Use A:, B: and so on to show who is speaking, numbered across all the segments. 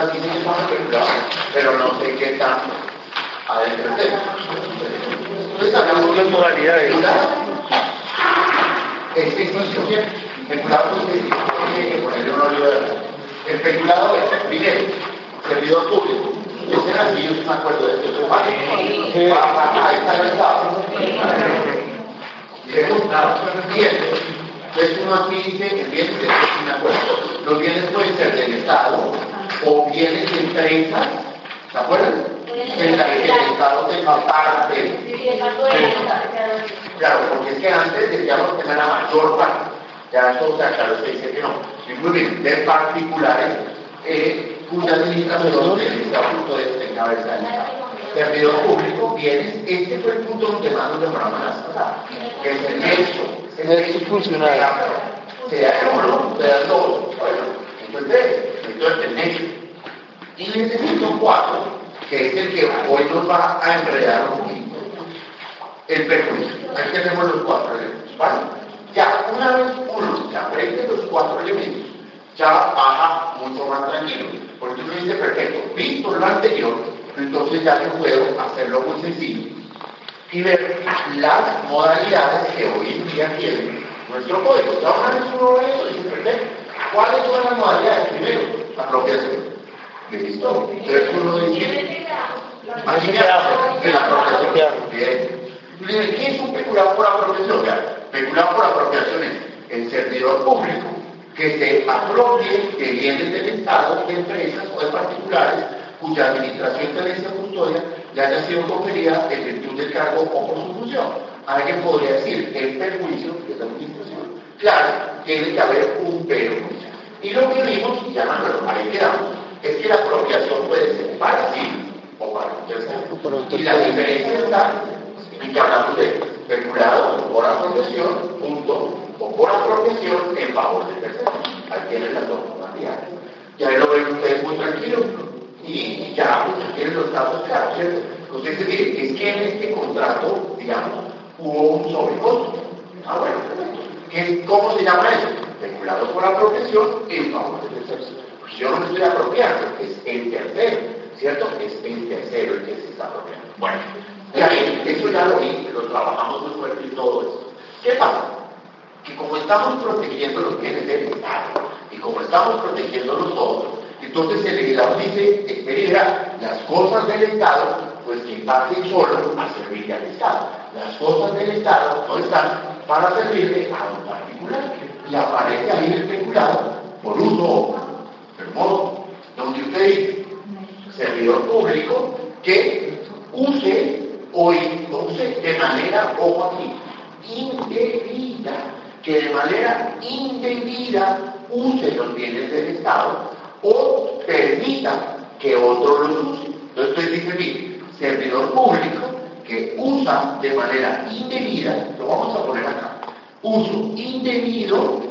A: sea, que estamos especulados, pero no sé qué tanto adentro hablamos de modalidades. Es que especulado es que tiene que ponerle un óleo de Especulado es, primero, servidor público. Ese era así, yo me acuerdo de eso. Ahí está el Estado. Segunda, bienes. Entonces uno aquí dice que bienes, de me acuerdo. Los bienes pueden ser del Estado o bienes de empresas, ¿se acuerdan? En la que el Estado te parte. Claro, porque es que antes decíamos que era la mayor parte. Ya eso, claro, se dice que no. Bien, de particulares, eh, cuya administración del Estatuto de encabezar servidor público, bienes, este fue el punto donde más nos demoramos las que es el nexo.
B: El nexo funcional.
A: Se da uno, se da dos, bueno, entonces, entonces el nexo. Y necesito cuatro, que es el que hoy nos va a enredar un poquito, el perjuicio. Ahí tenemos los cuatro elementos, ¿vale? Ya, una vez uno se aprende los cuatro elementos, ya baja mucho más tranquilo. Porque uno dice, perfecto, visto lo anterior, entonces ya yo puedo hacerlo muy sencillo y ver las modalidades que hoy en día tiene nuestro código. Ya una vez uno ve eso dice, perfecto, ¿cuáles son las modalidades? Primero, apropiación.
B: Asociado.
A: de la apropiación. Bien. ¿Qué es un peculado por apropiación? Peculado por apropiación es el servidor público que se apropie de bienes del Estado, de empresas o de particulares cuya administración de esa custodia le haya sido conferida en virtud del cargo o por su función. Alguien podría decir, el perjuicio de la administración. Claro, tiene que haber un pero. Y lo que vimos, ya no, ahí quedamos, es que la apropiación puede ser para sí o para tercero. Y la diferencia está en que hablamos de especulado por apropiación, punto, o por apropiación en favor del tercero. Ahí tienen las dos modalidades. Y ahí lo ven ustedes muy tranquilos y ya pues, tienen los datos claros, ¿cierto? Entonces, es decir, es que en este contrato, digamos, hubo un sobrecosto. Ah, bueno, ¿Qué, ¿cómo se llama eso? Especulado por apropiación en favor del tercero. Yo no me estoy apropiando, es el tercero, ¿cierto? Es el tercero el que se está apropiando. Bueno, ya bien, eso ya lo vi, lo trabajamos muy fuerte y todo eso. ¿Qué pasa? Que como estamos protegiendo los bienes del Estado y como estamos protegiendo los otros, entonces el legislador dice, espera, las cosas del Estado, pues que pasen solo a servir al Estado. Las cosas del Estado no están para servirle a un particular. Y aparece ahí el especulado por uso, por modo, donde usted dice, servidor público, que use o use de manera, ojo aquí, indebida, que de manera indebida use los bienes del Estado o permita que otro los use. Entonces dice bien, servidor público que usa de manera indebida, lo vamos a poner acá, uso indebido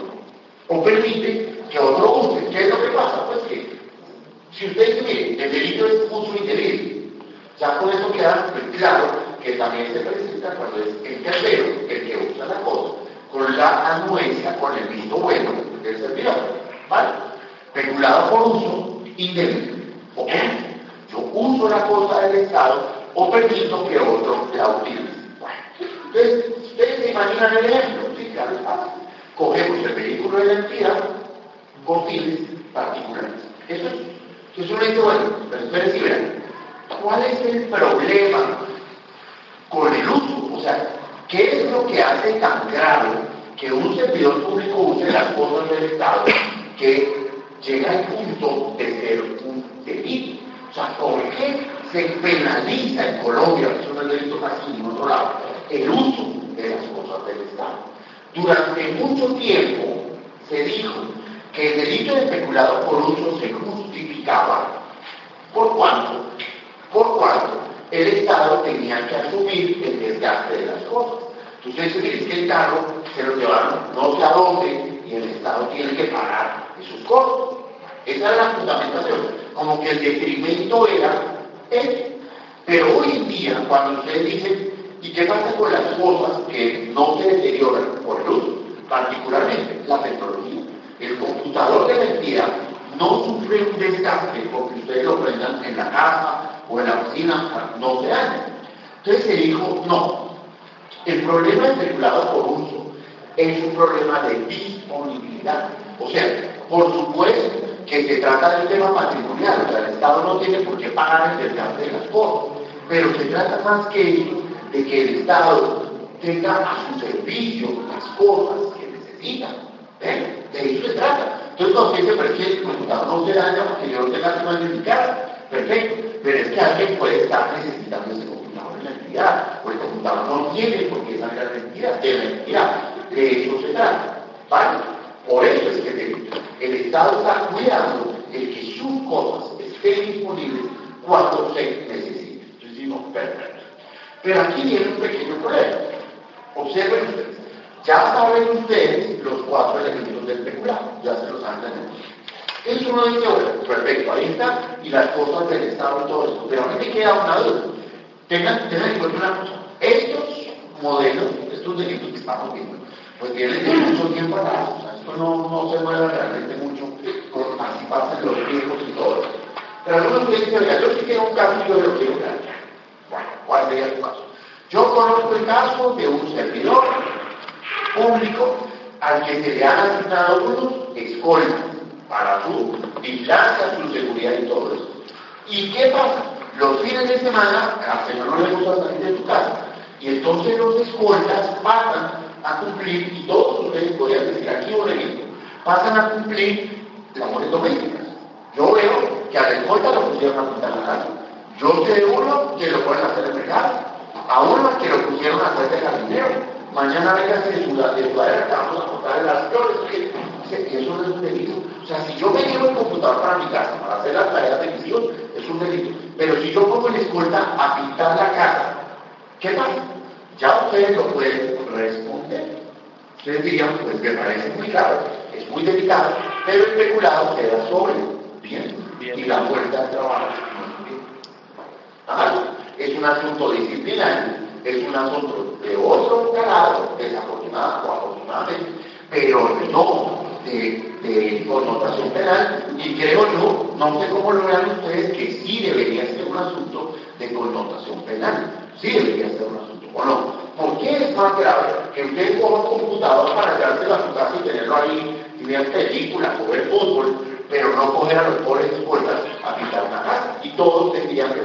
A: o permite que otro use. ¿Qué es lo que pasa? Pues que si usted mire, el delito es uso indebido, ya con eso queda muy claro que también se presenta cuando es el tercero el que usa la cosa, con la anuencia, con el visto bueno del servidor. ¿Vale? regulado por uso indebido. ¿Ok? Yo uso la cosa del Estado o permito que otro la utilice. Entonces, ustedes se imaginan el ejemplo, sí, claro. Cogemos el vehículo de la entidad con fines particulares. Eso es. Entonces uno dice, bueno, pero espérense vean, ¿cuál es el problema con el uso? O sea, ¿qué es lo que hace tan grave que un servidor público use las cosas del Estado que llega al punto de ser un delito. O sea, ¿por qué se penaliza en Colombia, que es un delito casi en otro lado, el uso de las cosas del Estado? Durante mucho tiempo se dijo que el delito de especulado por uso se justificaba. ¿Por cuánto? Por cuánto el Estado tenía que asumir el desgaste de las cosas. Entonces, es que el carro se lo llevaron no sé a dónde y el Estado tiene que pagar esos costos. Esa es la fundamentación. Como que el detrimento era él. Pero hoy en día, cuando ustedes dicen, ¿y qué pasa con las cosas que no se deterioran por uso? Particularmente la tecnología. El computador de la entidad no sufre un desgaste porque ustedes lo prendan en la casa o en la oficina, no se daña. Entonces se dijo, no, el problema especulado por uso es un problema de disponibilidad. O sea, por supuesto que se trata de un tema patrimonial, o sea, el Estado no tiene por qué pagar el desgaste de las cosas, pero se trata más que de que el Estado tenga a su servicio las cosas que necesita. De eso se trata. Entonces, cuando dice, pero es que computador no se daña porque yo no tenga que modificar. Perfecto. Pero es que alguien puede estar necesitando ese computador en la entidad, o el computador no tiene porque es la entidad, de la entidad. De eso se trata. ¿Vale? Por eso es que el Estado está cuidando de que sus cosas estén disponibles cuando se necesite. Entonces decimos, perfecto. Pero aquí viene un pequeño problema. Observen ustedes. Ya saben ustedes los cuatro elementos del especulado, ya se los han tenido. Entonces uno dice, bueno, perfecto, ahí está, y las cosas del Estado y todo esto. Pero a mí me queda una duda. Tengan, tengan en cuenta una cosa. Estos modelos, estos delitos que estamos viendo, pues vienen mucho tiempo atrás. O sea, esto no, no se mueve realmente mucho con participarse en los tiempos y todo eso. Pero algunos dicen, oiga, yo sí tengo un caso y yo lo quiero dar. Bueno, ¿cuál sería el caso? Yo conozco el caso de un servidor público al que se le han asignado unos escoltas para su vigilancia, su seguridad y todo eso. ¿Y qué pasa? Los fines de semana, al señor no le gusta salir de su casa, y entonces los escoltas pasan a cumplir, y todos ustedes podrían decir aquí un ejemplo, pasan a cumplir labores domésticas. Yo veo que a la escolta lo pusieron a pintar la casa. Yo sé uno que lo pueden hacer en mercado, a uno que lo pusieron a hacer de jardinero, mañana venga de su de vamos a cortar las flores, que eso no es un delito. O sea, si yo me llevo el computador para mi casa para hacer las tareas de misión, es un delito. Pero si yo pongo en escolta a pintar la casa, ¿qué pasa? Ya ustedes lo pueden responder. Ustedes dirían, pues me parece muy claro, es muy delicado, pero el especulado queda sobre, bien, y la puerta de trabajo no es bien. Es un asunto disciplinario es un asunto de otro calado, desafortunado o afortunadamente, pero no de, connotación penal, y creo yo, no sé cómo lo vean ustedes, que sí debería ser un asunto de connotación penal, sí debería ser un asunto, ¿o no? ¿Por qué es más grave que usted coja un computador para llevárselo a su casa y tenerlo ahí y ver películas o ver fútbol, pero no coger a los pobres escuelas a pintar una casa? Y todos tendrían que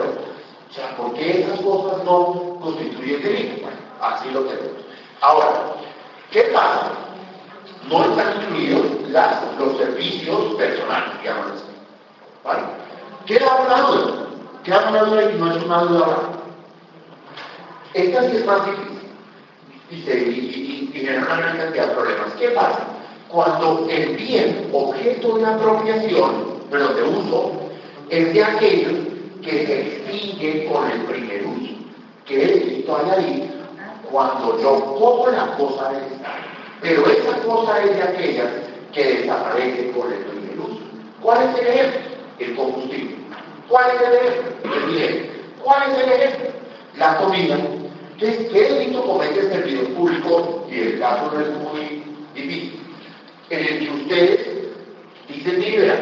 A: o sea, ¿por qué esas cosas no constituyen delito? Bueno, así lo tenemos. Ahora, ¿qué pasa? No están incluidos los servicios personales, digamos así. ¿Vale? Queda una duda. Queda una duda y no es una duda ahora. Esta sí es más difícil. Y, y, una gran cantidad de problemas. ¿Qué pasa? Cuando el bien objeto de apropiación, pero de uso, es de aquellos que se extingue con el primer uso, que es esto añadir cuando yo pongo la cosa del Estado. Pero esa cosa es de aquellas que desaparece con el primer uso. ¿Cuál es el ejemplo? El combustible. ¿Cuál es el ejemplo? El bien. ¿Cuál es el ejemplo? La comida. Entonces, ¿qué delito comete el servidor público? Y el caso no es muy difícil. En el que ustedes dicen, mira,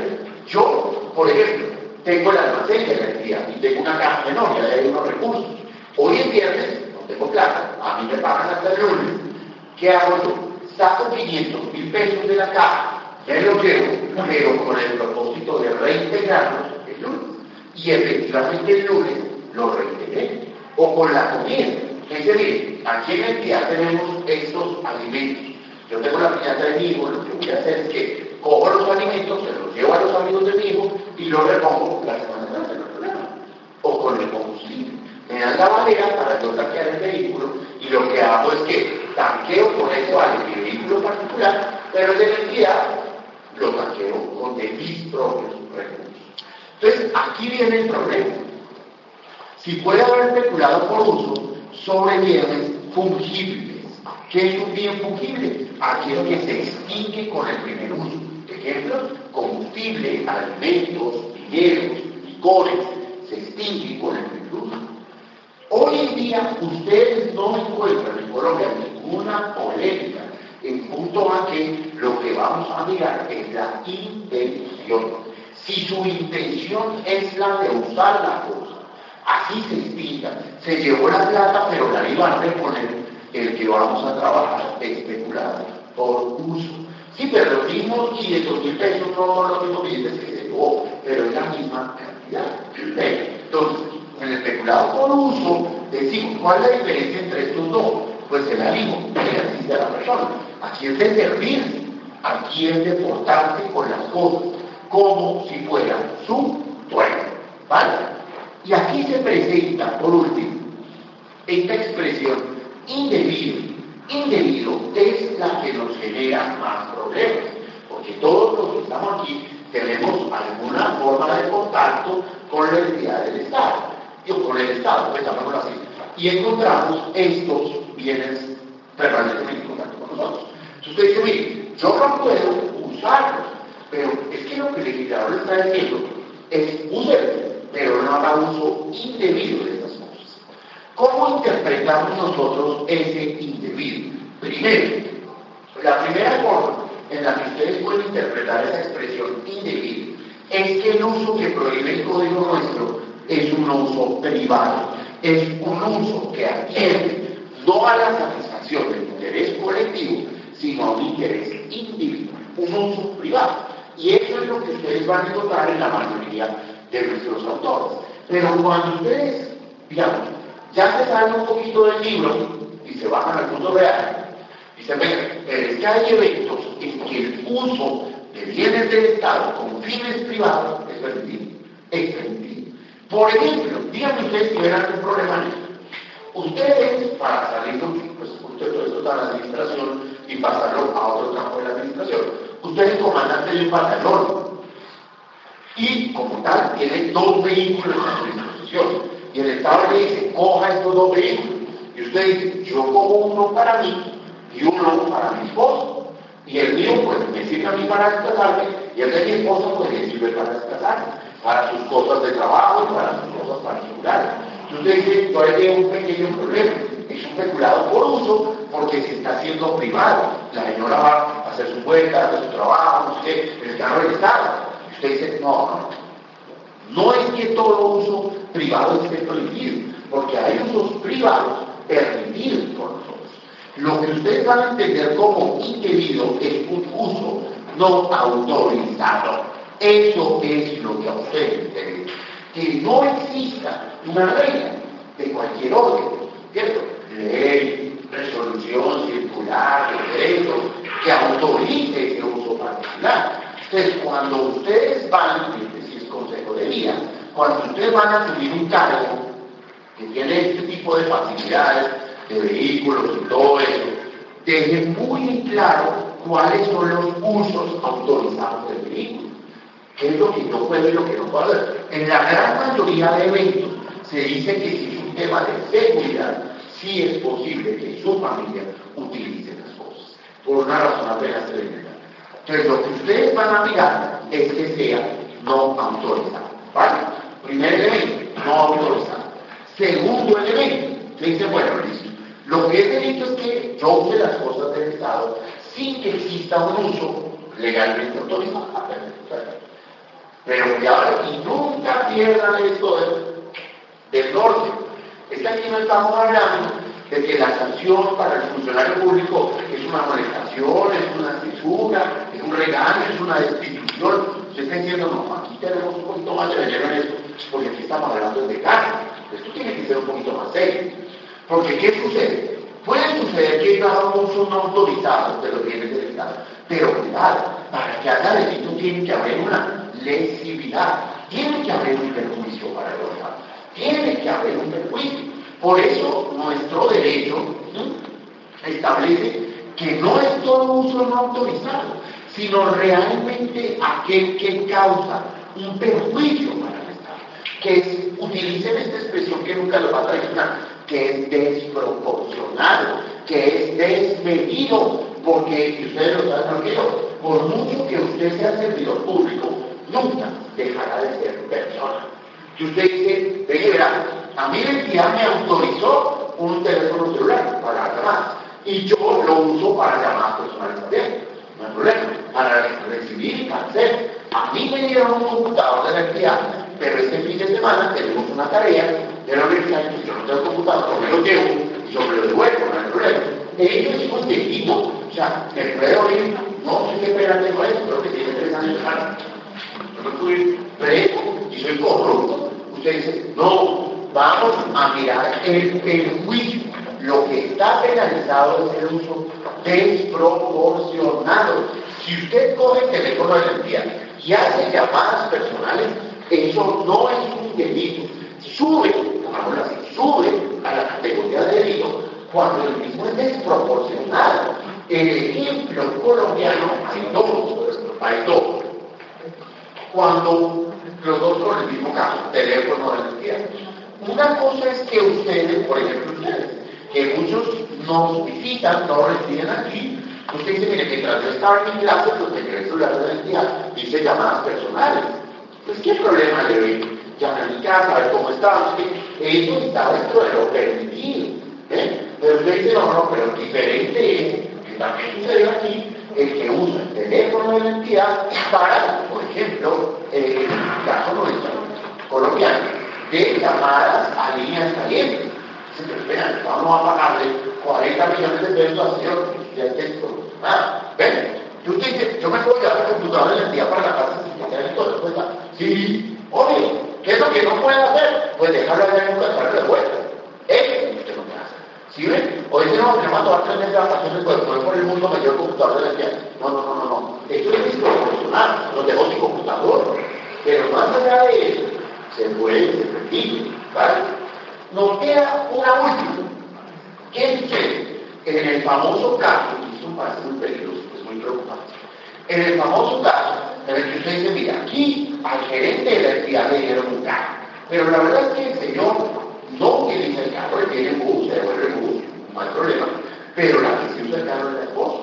A: yo, por ejemplo, tengo el almacén de energía y tengo una caja menor, y hay unos recursos. Hoy en viernes, no tengo plata, a mí me pagan hasta el lunes. ¿Qué hago yo? Saco 500 mil pesos de la caja, ya lo llevo, pero con el propósito de reintegrarlos el lunes. Y efectivamente el lunes lo reintegré. O con la comida. Es decir, aquí en el día tenemos estos alimentos. Yo tengo la piñata de mi hijo, lo que voy a hacer es que cojo los alimentos, se los llevo a los amigos de mi hijo y lo repongo la semana entrante, no. O con el combustible. Me dan la bandera para yo tanquear el vehículo y lo que hago es que tanqueo con eso al vehículo particular, pero de energía lo tanqueo con de mis propios recursos. Entonces, aquí viene el problema. Si puede haber especulado por uso sobre bienes fungibles, ¿qué es un bien fungible? Aquello que se extingue con el primer uso. Ejemplos, combustible, alimentos, dineros, licores, se extinguen con el uso. Hoy en día ustedes no encuentran en Colombia ninguna polémica en punto a que lo que vamos a mirar es la intención. Si su intención es la de usar la cosa, así se explica. Se llevó la plata, pero la iba a reponer el que vamos a trabajar especulado por uso. Sí, pero los mismos 500 mil pesos no los mismos billetes que se llevó, pero es la misma cantidad. Entonces, en el especulado por uso, decimos, ¿cuál es la diferencia entre estos dos? Pues el ánimo de la persona. Aquí es de servir, aquí es de portarse con las cosas, como si fuera su dueño. ¿Vale? Y aquí se presenta, por último, esta expresión indebido. Indebido es la que nos genera más problemas, porque todos los que estamos aquí tenemos alguna forma de contacto con la entidad del Estado con el Estado, pues llamémoslo así, y encontramos estos bienes permanentemente en contacto con nosotros. Entonces usted dice, mire, yo no puedo usarlos, pero es que lo que el legislador está diciendo es úselo, pero no haga uso indebido de. ¿Cómo interpretamos nosotros ese indebido? Primero, la primera forma en la que ustedes pueden interpretar esa expresión indebido es que el uso que prohíbe el código nuestro es un uso privado, es un uso que atiende no a la satisfacción del interés colectivo, sino a un interés individual, un uso privado. Y eso es lo que ustedes van a encontrar en la mayoría de nuestros autores. Pero cuando ustedes, digamos, ya se salen un poquito del libro y se bajan al mundo real, y se ven, es que hay eventos en que el uso de bienes del Estado con fines privados es permitido. Es permitido. Por ejemplo, díganme ustedes si ven algún problema. Ustedes, para salir, pues usted todo esto está en la administración y pasarlo a otro campo de la administración. Usted es comandante de un batallón y como tal tiene dos vehículos a su disposición. Y el Estado le dice, coja estos dos vehículos. Y usted dice, yo cojo uno para mí y uno para mi esposo. Y el mío, pues, me sirve a mí para desplazarme y el de mi esposo, pues, le sirve para desplazarme para sus cosas de trabajo y para sus cosas particulares. Entonces dice, todavía tiene un pequeño problema. Es un peculado por uso porque se está haciendo privado. La señora va a hacer su vuelta, hacer su trabajo, qué, el carro Estado. Y usted dice, no, no. No es que todo uso privado esté prohibido, porque hay usos privados permitidos por nosotros. Lo que ustedes van a entender como indebido es un uso no autorizado. Eso es lo que a ustedes interesa. Que no exista una regla de cualquier orden, ¿cierto? Ley, resolución circular, decreto, que autorice ese uso particular. Entonces, cuando ustedes van, y cuando ustedes van a subir un cargo que tiene este tipo de facilidades, de vehículos y todo eso, dejen muy claro cuáles son los usos autorizados del vehículo qué es lo que no puede y lo que no puede. En la gran mayoría de eventos se dice que si es un tema de seguridad, sí es posible que su familia utilice las cosas, por una razón apenas elemental. Entonces, lo que ustedes van a mirar es que sea no autorizado. ¿Vale? Primer elemento, no autorizado. Segundo elemento, se dice, bueno, listo. Lo que es delito es que yo use las cosas del Estado sin que exista un uso legalmente autorizado. Pero cuidado, y nunca pierdan esto del, norte. Es que aquí no estamos hablando de que la sanción para el funcionario público es una molestación, es una censura, es un regaño, es una destitución. Usted está diciendo, no, aquí tenemos un poquito más de veneno en esto, porque aquí estamos hablando de cárcel. Esto tiene que ser un poquito más serio. Porque, ¿qué sucede? Puede suceder que haga un uso no autorizado de los bienes del Estado, pero cuidado, para que haga delito tiene que haber una lesividad. Tiene que haber un perjuicio para el órgano, tiene que haber un perjuicio. Por eso nuestro derecho establece que no es todo uso no autorizado, sino realmente aquel que causa un perjuicio para el Estado. Que utilicen esta expresión que nunca lo va a traicionar, que es desproporcionado, que es desmedido, porque ustedes lo saben tranquilo, por mucho que usted sea servidor público, nunca dejará de ser persona. Y usted dice, verá, a mí la entidad me autorizó un teléfono celular para llamar y yo lo uso para llamadas personales también, no hay problema, para recibir y hacer. A mí me dieron un computador de la entidad, pero este fin de semana tenemos una tarea de la universidad, y yo no tengo computador, porque lo llevo y yo me lo devuelvo, no hay problema. Ellos hijos de equipo, o sea, puede oír, no qué pena tengo eso, creo que tiene tres años de. Yo fui preso y soy corrupto. Usted dice, no, vamos a mirar el, el. Lo que está penalizado es el uso desproporcionado. Si usted coge el teléfono de la y hace llamadas personales, eso no es un delito. Sube, así, sube a la categoría de delito cuando el mismo es desproporcionado. El ejemplo colombiano hay dos, hay dos. Cuando los dos son el mismo caso, teléfono de la. Una cosa es que ustedes, por ejemplo ustedes, que muchos nos visitan, no residen aquí, usted dice, mire, mientras yo estaba en mi clase, pues me quedé celular de la entidad, dice llamadas personales. Pues qué problema le doy, llame a mi casa, a ver cómo estamos, eso está dentro de lo permitido. ¿eh? Pero usted dice, no, no, pero diferente es, que también sucede aquí, el que usa el teléfono de la entidad para, por ejemplo, eh, el caso nuestro, colombiano, de llamadas a líneas calientes. Espera, vamos a pagarle 40 millones de pesos al señor y al texto. Ah, ven, tú dices, yo me puedo llevar el computador de la entidad para la casa sin que todo respuesta. Sí, obvio, ¿qué es lo que no puede hacer? Pues dejarlo allá en un lugar de vuelta. Eso es lo que no puede hacer. ¿Sí ven? Hoy tenemos que tomar tres meses de vacaciones, pues poder por el mundo me llevo el computador de la entidad. No, no, no, no, no. Esto es desproporcional, lo dejo sin computador. Pero más allá de eso, se puede, se permite, ¿vale? Nos queda una última. ¿Qué sucede? En el famoso caso, y esto parece muy peligroso, es muy preocupante, en el famoso caso en el que usted dice, mira, aquí al gerente de la entidad le dieron un carro, pero la verdad es que el señor no utiliza el carro, él tiene bus, se devuelve el bus, no hay problema, pero la que se usa el carro es la esposa,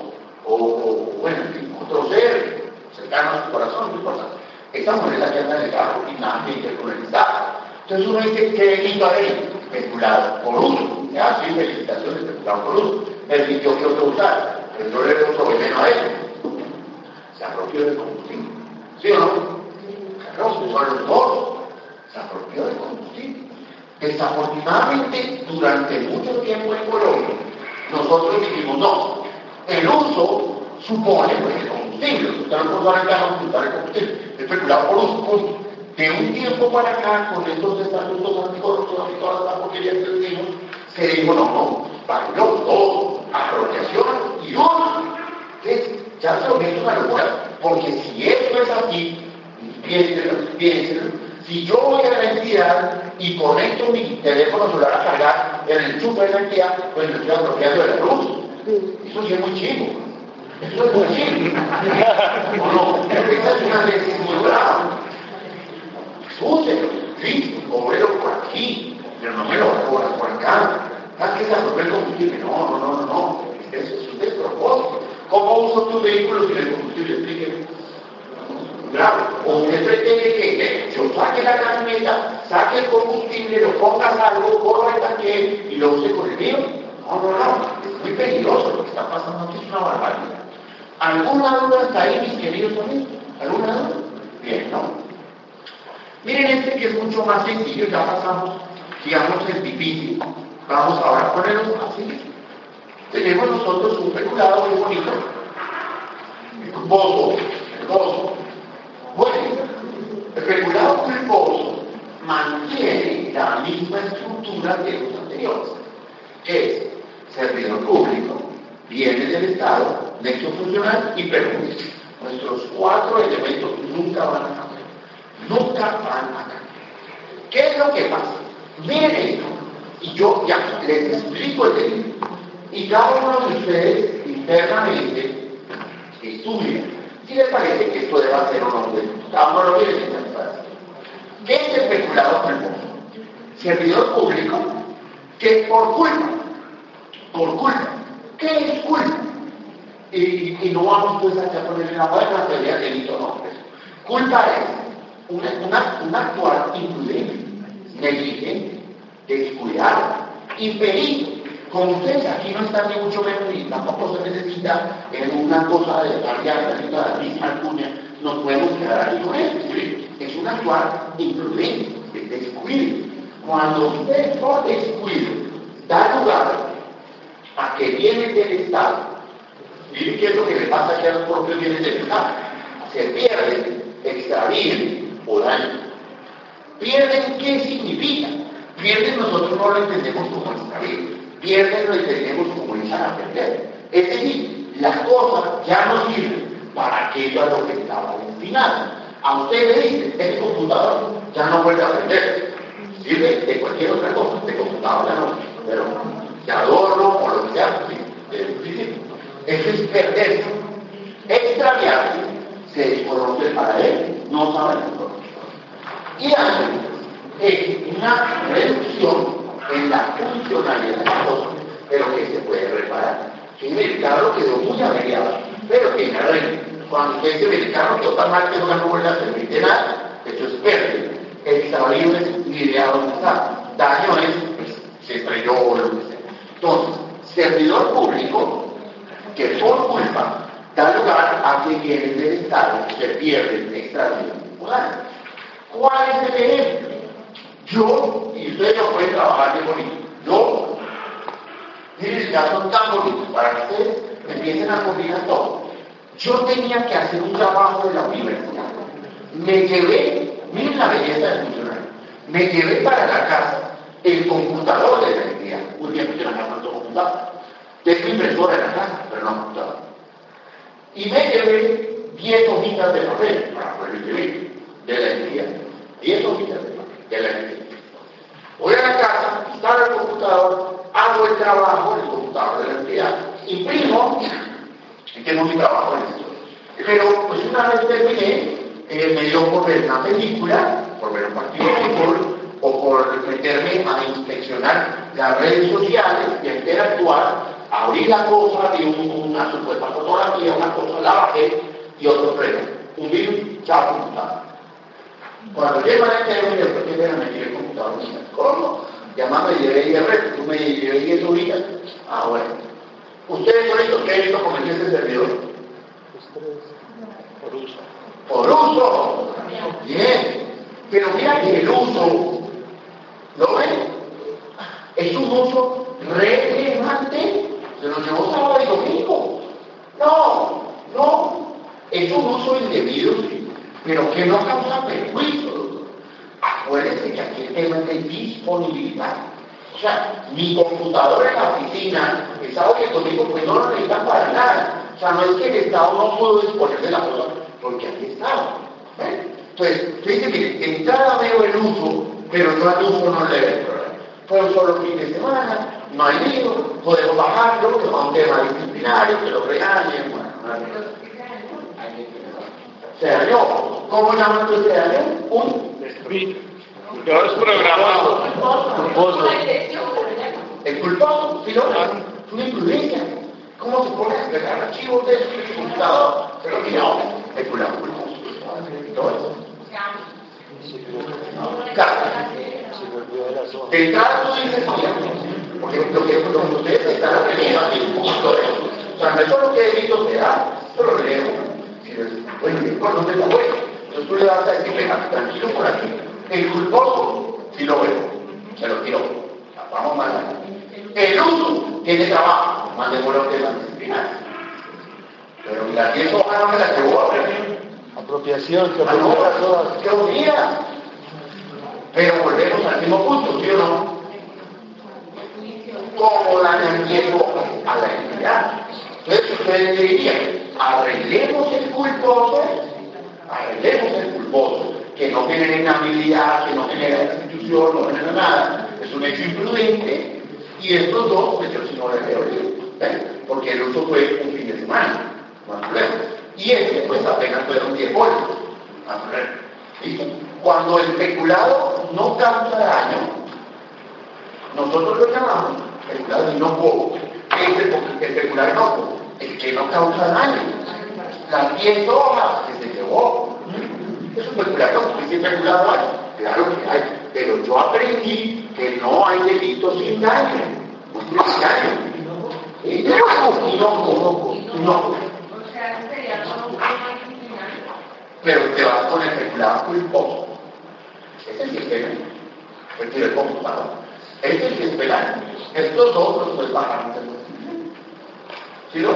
A: o, o bueno, otro ser cercano a su corazón, no importa. Esta mujer es la que anda en el carro y nada que con el Estado. Entonces uno dice, ¿qué delito hay? Especulado por uso. Ya, sí, felicitaciones, especulado por uso. Permitió que otro usara. Pero no le otro veneno a él. Se apropió del combustible. ¿Sí o no? Claro, se usó los dos. Se apropió del combustible. Desafortunadamente, durante mucho tiempo en Colombia, nosotros dijimos, no, el uso supone pues, el combustible. Usted no puede usar el carro usar el combustible. Especulado por uso, de un tiempo para acá, con estos estatutos anticorrupción y todas las porquerías que decimos, se dijo, no, no, los dos, apropiación y uso. Entonces, ya se lo es una locura, porque si esto es así, piénselo, piénselo, si yo voy a la entidad y conecto mi teléfono celular a cargar en el chupa de la entidad, pues me estoy apropiando de la luz. Eso sí es muy chivo. Eso es muy chivo. ¿O no? Esa es una decisión muy brava úselo, sí, cóbrelo por aquí, pero no me lo cobras por acá. ¿Sabes qué se combustible? No, no, no, no, no. Eso es un despropósito. ¿Cómo uso tu vehículo sin el combustible? Explíqueme. Claro, usted pretende que yo saque la camioneta, saque el combustible, lo pongas algo, corra el tanque y lo use con el mío. No, no, no. Es muy peligroso lo que está pasando aquí, es una barbaridad. ¿Alguna duda está ahí, mis queridos amigos? ¿Alguna duda? Bien, ¿no? Miren este que es mucho más sencillo, ya pasamos, digamos, el difícil. Vamos ahora a ponerlo así. Tenemos nosotros un peculado muy bonito. Bozo, bozo. Bueno, el peculado culposo mantiene la misma estructura que los anteriores, es servidor público, bienes del Estado, nexo funcional y perjuicio. Nuestros cuatro elementos nunca van a cambiar nunca van a cambiar. ¿Qué es lo que pasa? Miren y yo ya les explico el delito. Y cada uno de ustedes internamente estudia si les parece que esto debe ser o no. Cada uno lo quiere ¿Qué es especulado culposo? Servidor público que por culpa, por culpa, ¿qué es culpa? Y, no vamos pues a poner la buena teoría delito, no. Culpa es una, una, un actuar imprudente, negligente, descuidado. Como ustedes aquí no están ni mucho menos y tampoco se necesita en una cosa de variar de la misma alcurnia, nos podemos quedar ahí con esto. Es un actuar imprudente, es descuido. Cuando usted por descuido da lugar a que viene del Estado, y qué es lo que le pasa aquí a los propios bienes del Estado, se pierden, extravíen dañan. ¿Pierden qué significa? Pierden nosotros no lo entendemos como extravío, pierden lo entendemos como echar a perder. Es decir, las cosas ya no sirven para aquello a lo que estaba destinado. A usted le dice, este computador ya no vuelve a aprender. Sirve de cualquier otra cosa, de computador ya no, pero de adorno o lo que sea, sí, Eso es perderse. Extraviarse se desconoce para él, no sabe la Y hace es una reducción en la funcionalidad de la pero que se puede reparar. Si el carro quedó muy averiado, pero que arreglo. Cuando usted dice el carro no ganó vuelta a permite nada, eso es pérdida. El extravío es ni idea dónde está. Daño es, pues, se estrelló o lo que. Entonces, servidor público que por culpa da lugar a que bienes del Estado se pierden extravío ¿Cuál es el ejemplo? Yo, y ustedes no pueden trabajar de bonito, yo, miren, ya son tan bonitos para que ustedes empiecen a combinar todo. Yo tenía que hacer un trabajo de la universidad. Me llevé, miren la belleza del funcionario, me llevé para la casa el computador de la entidad. Un día me casa no computador. Tengo impresora en la casa, pero no computador. Y me llevé 10 hojitas de papel para poder escribir de la entidad. 10 hojitas de papel de la entidad. Voy a la casa, instalo el computador, hago el trabajo del computador de la entidad, imprimo y tengo mi trabajo en esto. Pero pues una vez terminé, eh, me dio por ver una película, por ver un partido de fútbol, o por meterme a inspeccionar las redes sociales y a interactuar, abrí la cosa, vi una supuesta fotografía, una cosa, la bajé y otro freno. Un virus, chao, computador. Cuando llego a la internet, después que me metí el computador, ¿cómo? Llamame y llevé el resto, tú me llevé 10 horitas. Ah, bueno. ¿Ustedes son estos que visto como este servidor? Por uso. Por uso. Bien. Pero mira que el uso, ¿lo ven? Es un uso relevante. Se lo llevó sábado y domingo. No, no. Es un uso indebido, pero que no causa perjuicio. Acuérdense que aquí el tema es de disponibilidad. O sea, mi computadora en la oficina, el sábado que conmigo, pues no lo necesitan para nada. O sea, no es que el Estado no pudo disponer de la cosa, porque aquí estaba. ¿eh? Entonces, fíjense, mire, entrada veo el uso, pero yo al uso no le el problema. Fue solo fin de semana, no hay lío, podemos bajarlo, que va a un tema disciplinario, que lo regañen, bueno, no se dañó. ¿Cómo llaman que se dañó? Un
C: todo es programado.
A: Culposo. El culposo, ¿sí no? Es una imprudencia. ¿Cómo se pone a descargar archivos de su computador? Pero no, el culposo. Todo eso. El trato dice porque lo que, que ustedes están aprendiendo aquí eso. O sea, no es solo que he visto que da, pero lo leo. Oye, ¿por dónde está bueno? Entonces tú le vas a decir, venga, tranquilo por aquí. El culposo, si lo veo, se lo tiró. Vamos mal. El uso tiene trabajo, más de bueno que la disciplina. Pero mira, 10 hojas no me la llevó a aprender.
B: Apropiación, que
A: apropiación todas. ¡Qué unida! Pero volvemos al mismo punto, ¿sí o no? ¿Cómo dan tiempo a la entidad? Entonces ustedes dirían, arreglemos el culposo, arreglemos el culposo, que no genera inhabilidad, que no genera institución, no genera nada, es un hecho imprudente, y estos dos, pues yo si no les veo porque el uso fue un fin de semana, no hay. Y este, pues apenas fueron 10 horas, no hay. Cuando el especulado no causa daño, nosotros lo llamamos especulado inocuo. Este, el especular no, el que no causa daño. Las 10 hojas que se llevó, es un especulado, porque especulado hay, claro que hay, pero yo aprendí que no hay delito sin daño, no tiene daño. Y no, no, no, no. pero te vas con el especulado culposo. Ese es. El que el computador. Ese sí es penal. Estos dos los puedes bajar antes ¿Sí no?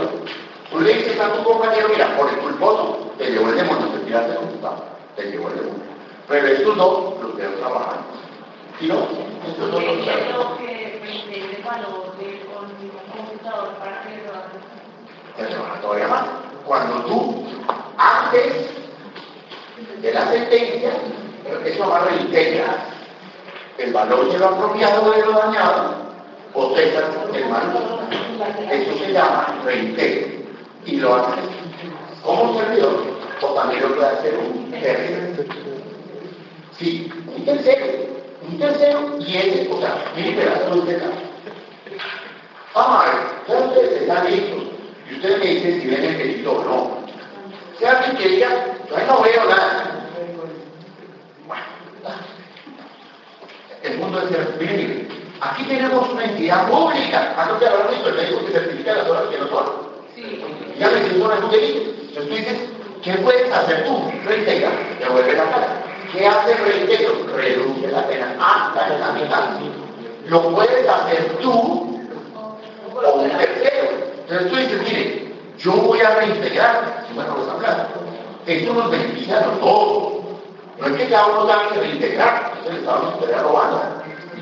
A: Tú le dices a tu compañero, mira, por el culposo, te llevo el demonio, te tiras el computador, te llevo el demonio. Pero estos dos los debo trabajar. ¿Sí no? Estos dos los
D: debo. que el valor de un computador para que
A: se van todavía más. Cuando tú, antes de la sentencia, eso va a reintegrar el valor de lo apropiado de lo dañado, o sea, el mal. Eso se llama reintegro. Y lo hace como servidor, o también lo puede hacer un tercero. Sí, un tercero, un tercero, y ese, o sea, mire pedazo de usted Vamos a ver, ya ustedes están listos y usted me dice si ven el delito o no. Si alguien que diga, yo no veo nada. Bueno, el mundo es el Aquí tenemos una entidad pública. Antes de hablar de esto, el médico que certifica las horas que no son. Sí. Ya me no que. Entonces tú dices, ¿qué puedes hacer tú? Reintegra, devuelve la cara. ¿Qué hace el reintegro? Reduce la pena hasta la mitad. Lo puedes hacer tú o un tercero. Entonces tú dices, mire, yo voy a reintegrar, bueno, los hablar. Esto nos beneficia a los dos. No es que cada uno tenga que reintegrar, entonces el Estado nos estaría robando.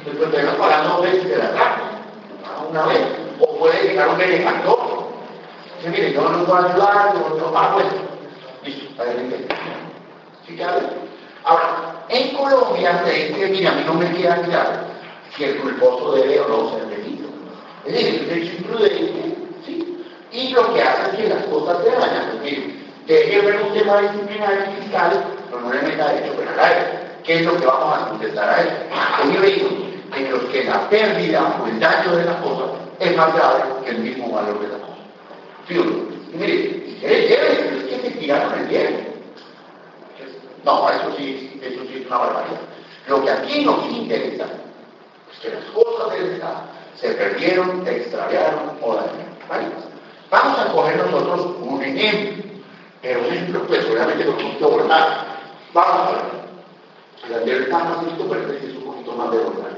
A: Entonces tenemos pagando dos veces de la carne, una vez. O puede llegar un benefactor. Dice, mire, yo no puedo ayudar, yo no pago eso. Listo, para reintegrar. ¿Sí cabe? Ahora, en Colombia se dice, mire, a mí no me queda claro si el culposo debe o no ser delito. Es decir, el derecho imprudente y lo que hace es que las cosas se dañan. Porque deje ver un tema disciplinario fiscal, pero no le meta derecho penal a. ¿Qué es lo que vamos a contestar a él? Hoy digo en los que la pérdida o el daño de la cosa es más grave que el mismo valor de la cosa. ¿Sí? Y mire, si quiere, lleve, es que se tiraron el bien. No, eso sí, eso sí es una barbaridad. Lo que aquí nos interesa es que las cosas del Estado se perdieron, se extraviaron o dañaron. ¿Vale? Vamos a coger nosotros un ejemplo, pero un ejemplo pues obviamente un poquito borrar. Vamos a ver. Más listo, pero este es un poquito más de borrar.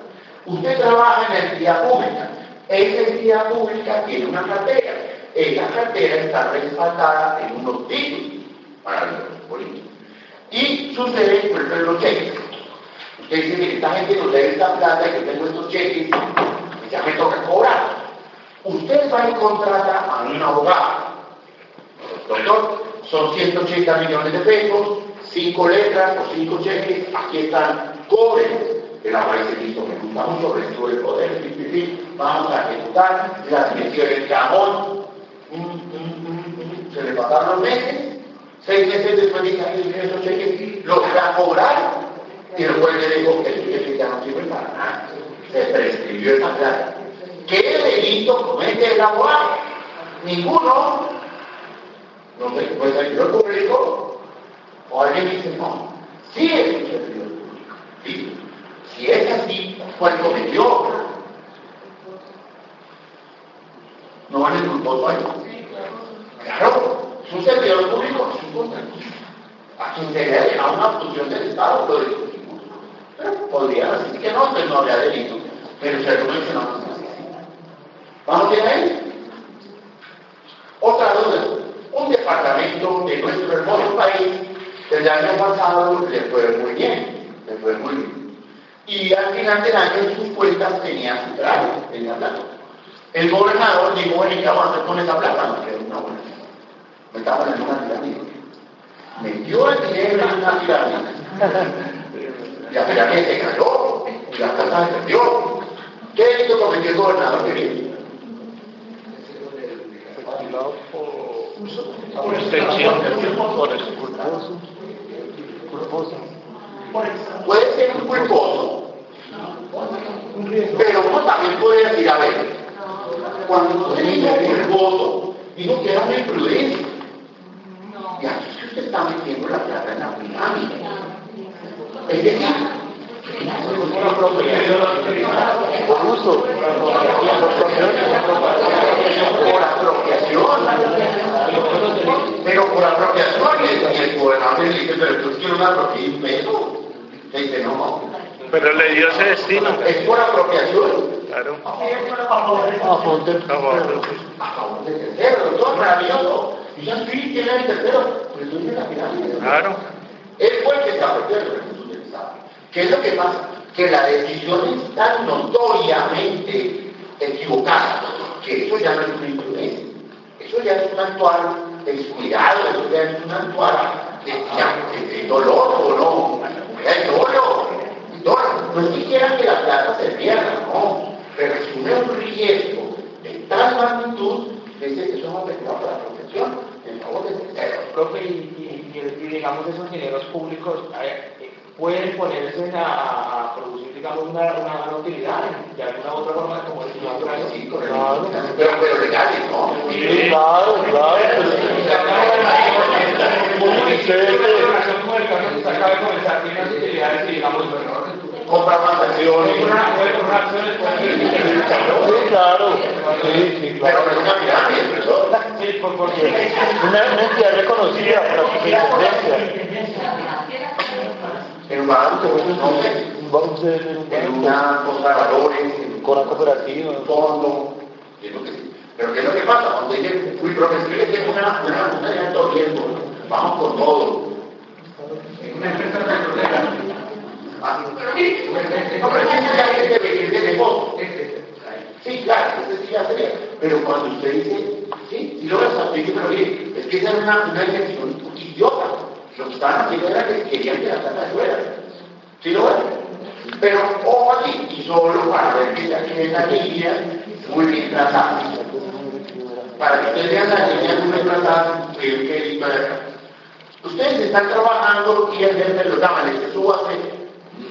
A: Usted trabaja en entidad pública. Esa entidad pública tiene una cartera. Esa cartera está respaldada en unos títulos para los políticos. Y sucede, por ejemplo, los cheques. Usted dice, mire, esta gente nos debe esta plata y que tengo estos cheques, ya me toca cobrar. Usted va y contrata a un abogado. Doctor, son 180 millones de pesos, cinco letras o cinco cheques, aquí están, cobre. El listo, me gusta mucho, recibo el poder, vamos a ejecutar las misiones de amor. Se le pasaron los meses, seis meses después de que esos cheques, los va a cobrar y el juez le dijo que el cheque ya no sirve para nada. Se prescribió esa plata. ¿Qué delito comete el abogado? Ninguno. No sé, puede ser servidor público. O alguien dice, no, sí es un servidor público. Sí. Si es así, pues cometió. ¿No van el culposo ahí? Claro, es un servidor público, es un contratista. A quien se le ha dejado una función del Estado, lo discutimos. Pero podría decir que no, entonces no habría delito. Pero se lo mencionamos ¿Vamos bien ahí? Otra duda. Un departamento de nuestro hermoso país, el año pasado le fue muy bien, le fue muy bien. Y al final del año sus cuentas tenían su traje, tenía plata. El gobernador dijo, bueno, ¿qué vamos a hacer con esa plata? Quedó una buena. Me estaba en una pirámide. Metió el dinero en una pirámide. La pirámide se cayó, y la plata se perdió. ¿Qué delito cometió el gobernador?
C: Por extensión, por
B: culposo.
A: Puede ser un culposo, pero uno también puede decir, a ver, cuando usted dice culposo, digo que era una imprudencia. Y aquí es que usted está metiendo la plata en la pirámide. Es decir, por uso, por apropiación, pero por apropiación el, el gobernador le dice, pero tú quieres una apropié un peso. Le dice, no.
C: Pero le dio ese destino.
A: Es por apropiación.
C: Claro.
B: A favor del
C: del-
A: A favor del tercero, todo es maravilloso. Y ya sí, tiene el tercero, pero tú la pirámide.
C: Claro.
A: Él fue el que estableció. ¿Qué es lo que pasa? Que la decisión es tan notoriamente equivocada que eso ya no es una imprudencia. Eso ya es un actuar descuidado, eso ya es un actuar de, de- de dolor o no. Es dolo. dolo. No es siquiera que la plata se pierda, no. Pero asume un riesgo de tal magnitud que que somos pecados para la protección en favor tercero.
E: Profe, y, y- y- digamos esos dineros públicos eh, eh, pueden ponerse a, producir, digamos, una, una, una utilidad de alguna u otra forma, como decía
A: No,
E: Francisco.
A: correcto. Pero, pero legales, ¿no?
B: Sí, claro, claro.
E: acaba de comenzar, tiene unas utilidades y digamos, bueno,
A: Compra más acciones.
E: comprar
B: Sí, claro. Sí, sí,
A: Pero
B: claro.
A: es una pirámide, profesor.
E: Sí, por, porque
B: Una, una entidad reconocida para su independencia.
A: En un banco, no sé,
B: Un banco de un
A: en una cosa de valores, en
B: con una cooperativa.
A: un fondo, es. Pero ¿qué es lo que pasa? Cuando dicen, uy, profesor, es que es una, una, una de alto riesgo, vamos con todo. En una empresa petrolera. Ah, pero sí, no, pero es es negocio. Sí, claro, ese sí ya sería. Pero cuando usted dice, sí, sí lo vas a hacer, pero bien, es que esa es una, una elección idiota. Lo que estaban haciendo era que querían que la plata fuera. ¿Sí lo ven? Pero aquí, y solo para ver que ya tienen la línea muy bien tratada. Para que ustedes vean la línea muy bien tratada, que que Ustedes están trabajando y el jefe los llama, les dice, súbase,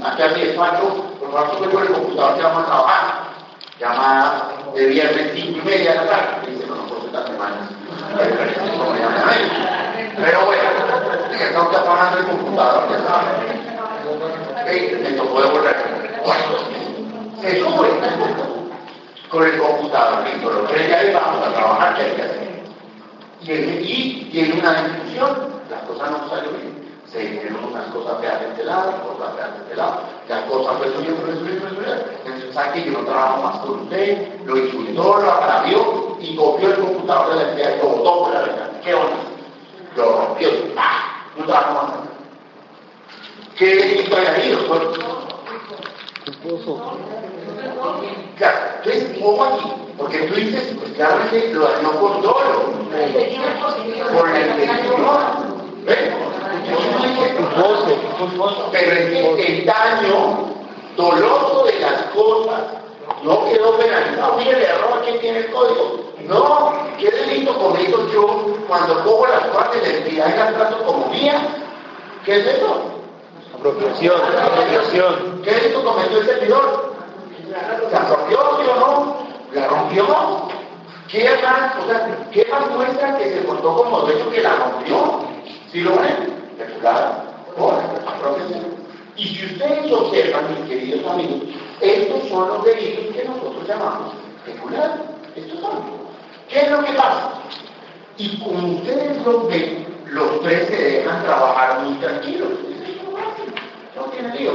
A: aquí al despacho, por favor, sube con el computador que vamos a trabajar. Llama de viernes cinco y media de la tarde. Dice, no, no puedo estar semanas. Pero bueno, que no está pagando el computador, ya saben. Ey, me tocó devolver. Se sube con el computador, los tres ya le vamos a trabajar, ¿qué hay que hacer? Y, y tiene una discusión, las cosas no salieron bien. Se dijeron unas cosas feas de este lado, cosas feas de este lado, las cosas fue subiendo, fue subiendo, fue subiendo. Entonces, ¿sabe que yo no trabajo más con usted? Lo insultó, lo agravió y copió el computador de la entidad y lo botó por la ventana. ¿Qué onda? Lo rompió, ¡pah! Más. ¿Qué hay ahí, doctor? Claro, entonces, ojo aquí, porque tú dices, pues claramente lo dañó con dolo, por la intención. ¿Ves?
B: Culposo.
A: Pero es que el daño doloso de las cosas no quedó penalizado. Mire el error que tiene el código. No, ¿qué delito cometo yo cuando cojo las cosas de la entidad y las trato como mías? ¿Qué es eso?
B: Apropiación, apropiación.
A: ¿Qué delito cometió el servidor? ¿Se apropió, sí o no? ¿La rompió? ¿Qué más, o sea, qué más muestra que se portó como dueño que la rompió? ¿Sí lo ven? Claro, por apropiación. Y si ustedes observan, mis queridos amigos, estos son los delitos que nosotros llamamos peculiar. Estos son. ¿Qué es lo que pasa? Y como ustedes lo ven, los tres se dejan trabajar muy tranquilos. No tiene lío.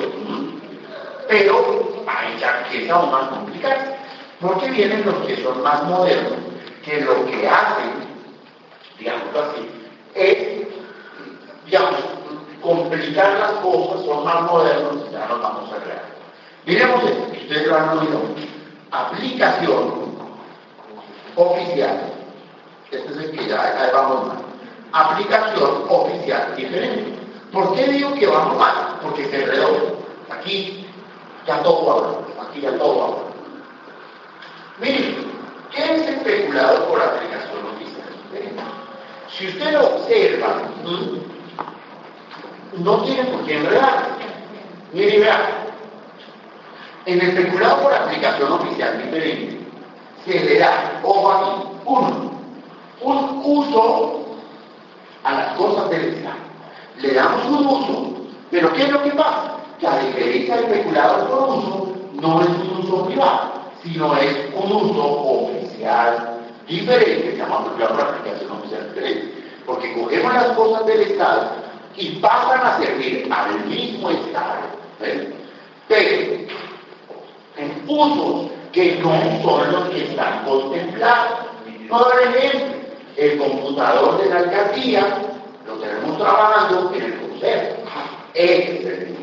A: Pero ahí ya empieza aún más complicado. Porque vienen los que son más modernos, que lo que hacen, digamos así, es, digamos, complicar las cosas, son más modernos, ya nos vamos a crear. Miremos esto, ustedes lo han oído. Aplicación oficial. Este es el que ya, ahí vamos mal. Aplicación oficial diferente. ¿Por qué digo que vamos mal? Porque se enredó. Aquí ya todo habla. Aquí ya todo habla. Miren, ¿qué es especulado por aplicación oficial diferente? Si usted lo observa, no tiene por qué enredar. Mire, vea, en el especulado por aplicación oficial diferente, se le da, ojo aquí, uno, un uso a las cosas del Estado. Le damos un uso, pero ¿qué es lo que pasa? Que a diferencia del especulado por uso, no es un uso privado, sino es un uso oficial diferente, se llama especulado por aplicación oficial diferente. Porque cogemos las cosas del Estado y pasan a servir al mismo Estado, ¿ven? pero en usos que no son los que están contemplados. Por ejemplo, el computador de la alcaldía lo tenemos trabajando en el consejo. Este,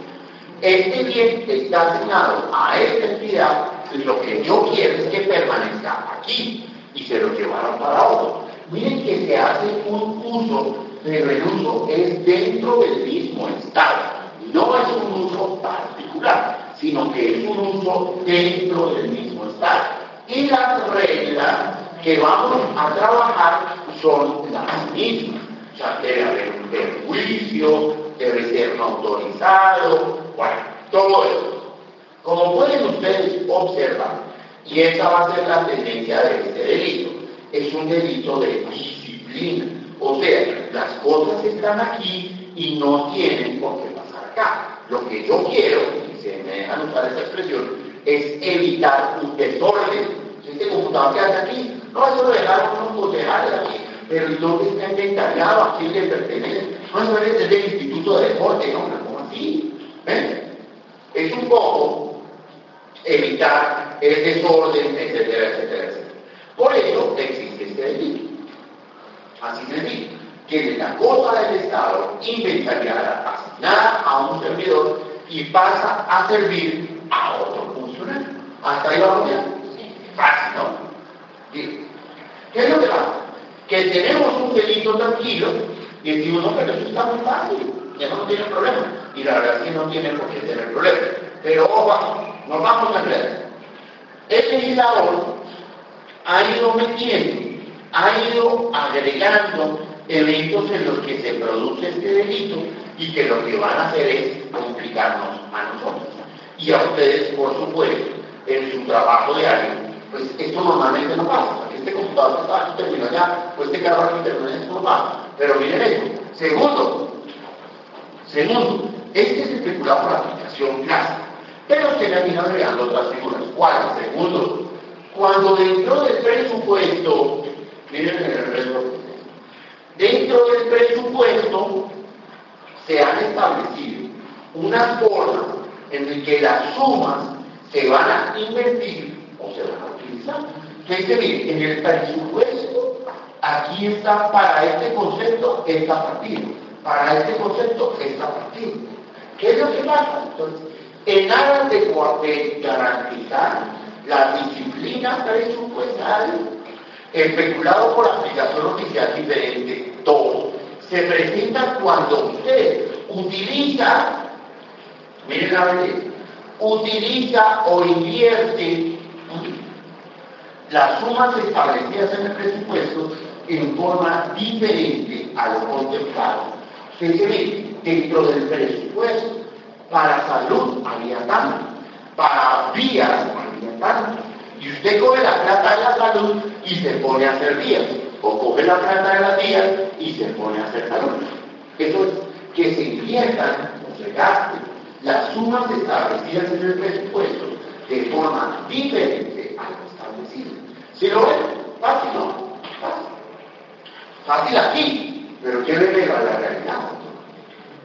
A: este bien está asignado a esta entidad y lo que yo quiero es que permanezca aquí y se lo llevaron para otro. Miren que se hace un uso, pero el es dentro del mismo Estado. No es un uso particular, sino que es un uso dentro del mismo Estado. Y las reglas que vamos a trabajar son las mismas. O sea, debe haber un perjuicio, debe ser no autorizado, bueno, todo eso. Como pueden ustedes observar, y esa va a ser la tendencia de este delito, es un delito de disciplina. O sea, las cosas están aquí y no tienen por qué pasar acá. Lo que yo quiero, me dejan usar esa expresión, es evitar un desorden. Este computador que hace aquí, no, eso lo dejaron unos concejales aquí, pero que está inventariado, a quién le pertenece. No, eso es del Instituto de Deporte, no, como así. ¿Ven? Es un poco evitar el desorden, etcétera, etcétera, etcétera. Por eso existe este delito. Así se dice, que de la cosa del Estado inventariada, asignada a un servidor y pasa a servir a otro funcionario. Hasta ahí vamos bien. Fácil, ¿no? ¿Qué es lo que pasa? Que tenemos un delito tranquilo y decimos, no, pero eso está muy fácil, ya no tiene problema. Y la verdad es que no tiene por qué tener problema. Pero ojo, nos vamos a ver. El legislador ha ido metiendo, ha ido agregando eventos en los que se produce este delito y que lo que van a hacer es complicarnos a nosotros. Y a ustedes, por supuesto, en su trabajo diario, pues esto normalmente no pasa. Este computador está terminó ya, pues este carro aquí terminó, esto no pasa. Pero miren esto. Segundo, segundo, este es especulado por la aplicación clásica. Pero se le han ido agregando otras figuras. ¿Cuál? Segundo, cuando dentro del presupuesto, miren el resto, dentro del presupuesto se han establecido unas formas en las que las sumas se van a invertir o se van a utilizar. Entonces, miren, en el presupuesto, aquí está para este concepto esta partida, para este concepto esta partida. ¿Qué es lo que pasa? Entonces, en aras de, garantizar la disciplina presupuestaria, especulado por aplicación oficial diferente, todo, se presenta cuando usted utiliza, miren la belleza, utiliza o invierte las sumas establecidas en el presupuesto en forma diferente a lo contemplado. Se ve dentro del presupuesto para salud había tanto, para vías había tanto. Y usted coge la plata de la salud y se pone a hacer vías, o coge la plata de las vías y se pone a hacer salud. Eso es que se inviertan o se gasten las sumas establecidas en el presupuesto de forma diferente a lo establecido. ¿Sí lo ven? Fácil, ¿no? Fácil. Fácil aquí, pero llévenlo a la realidad.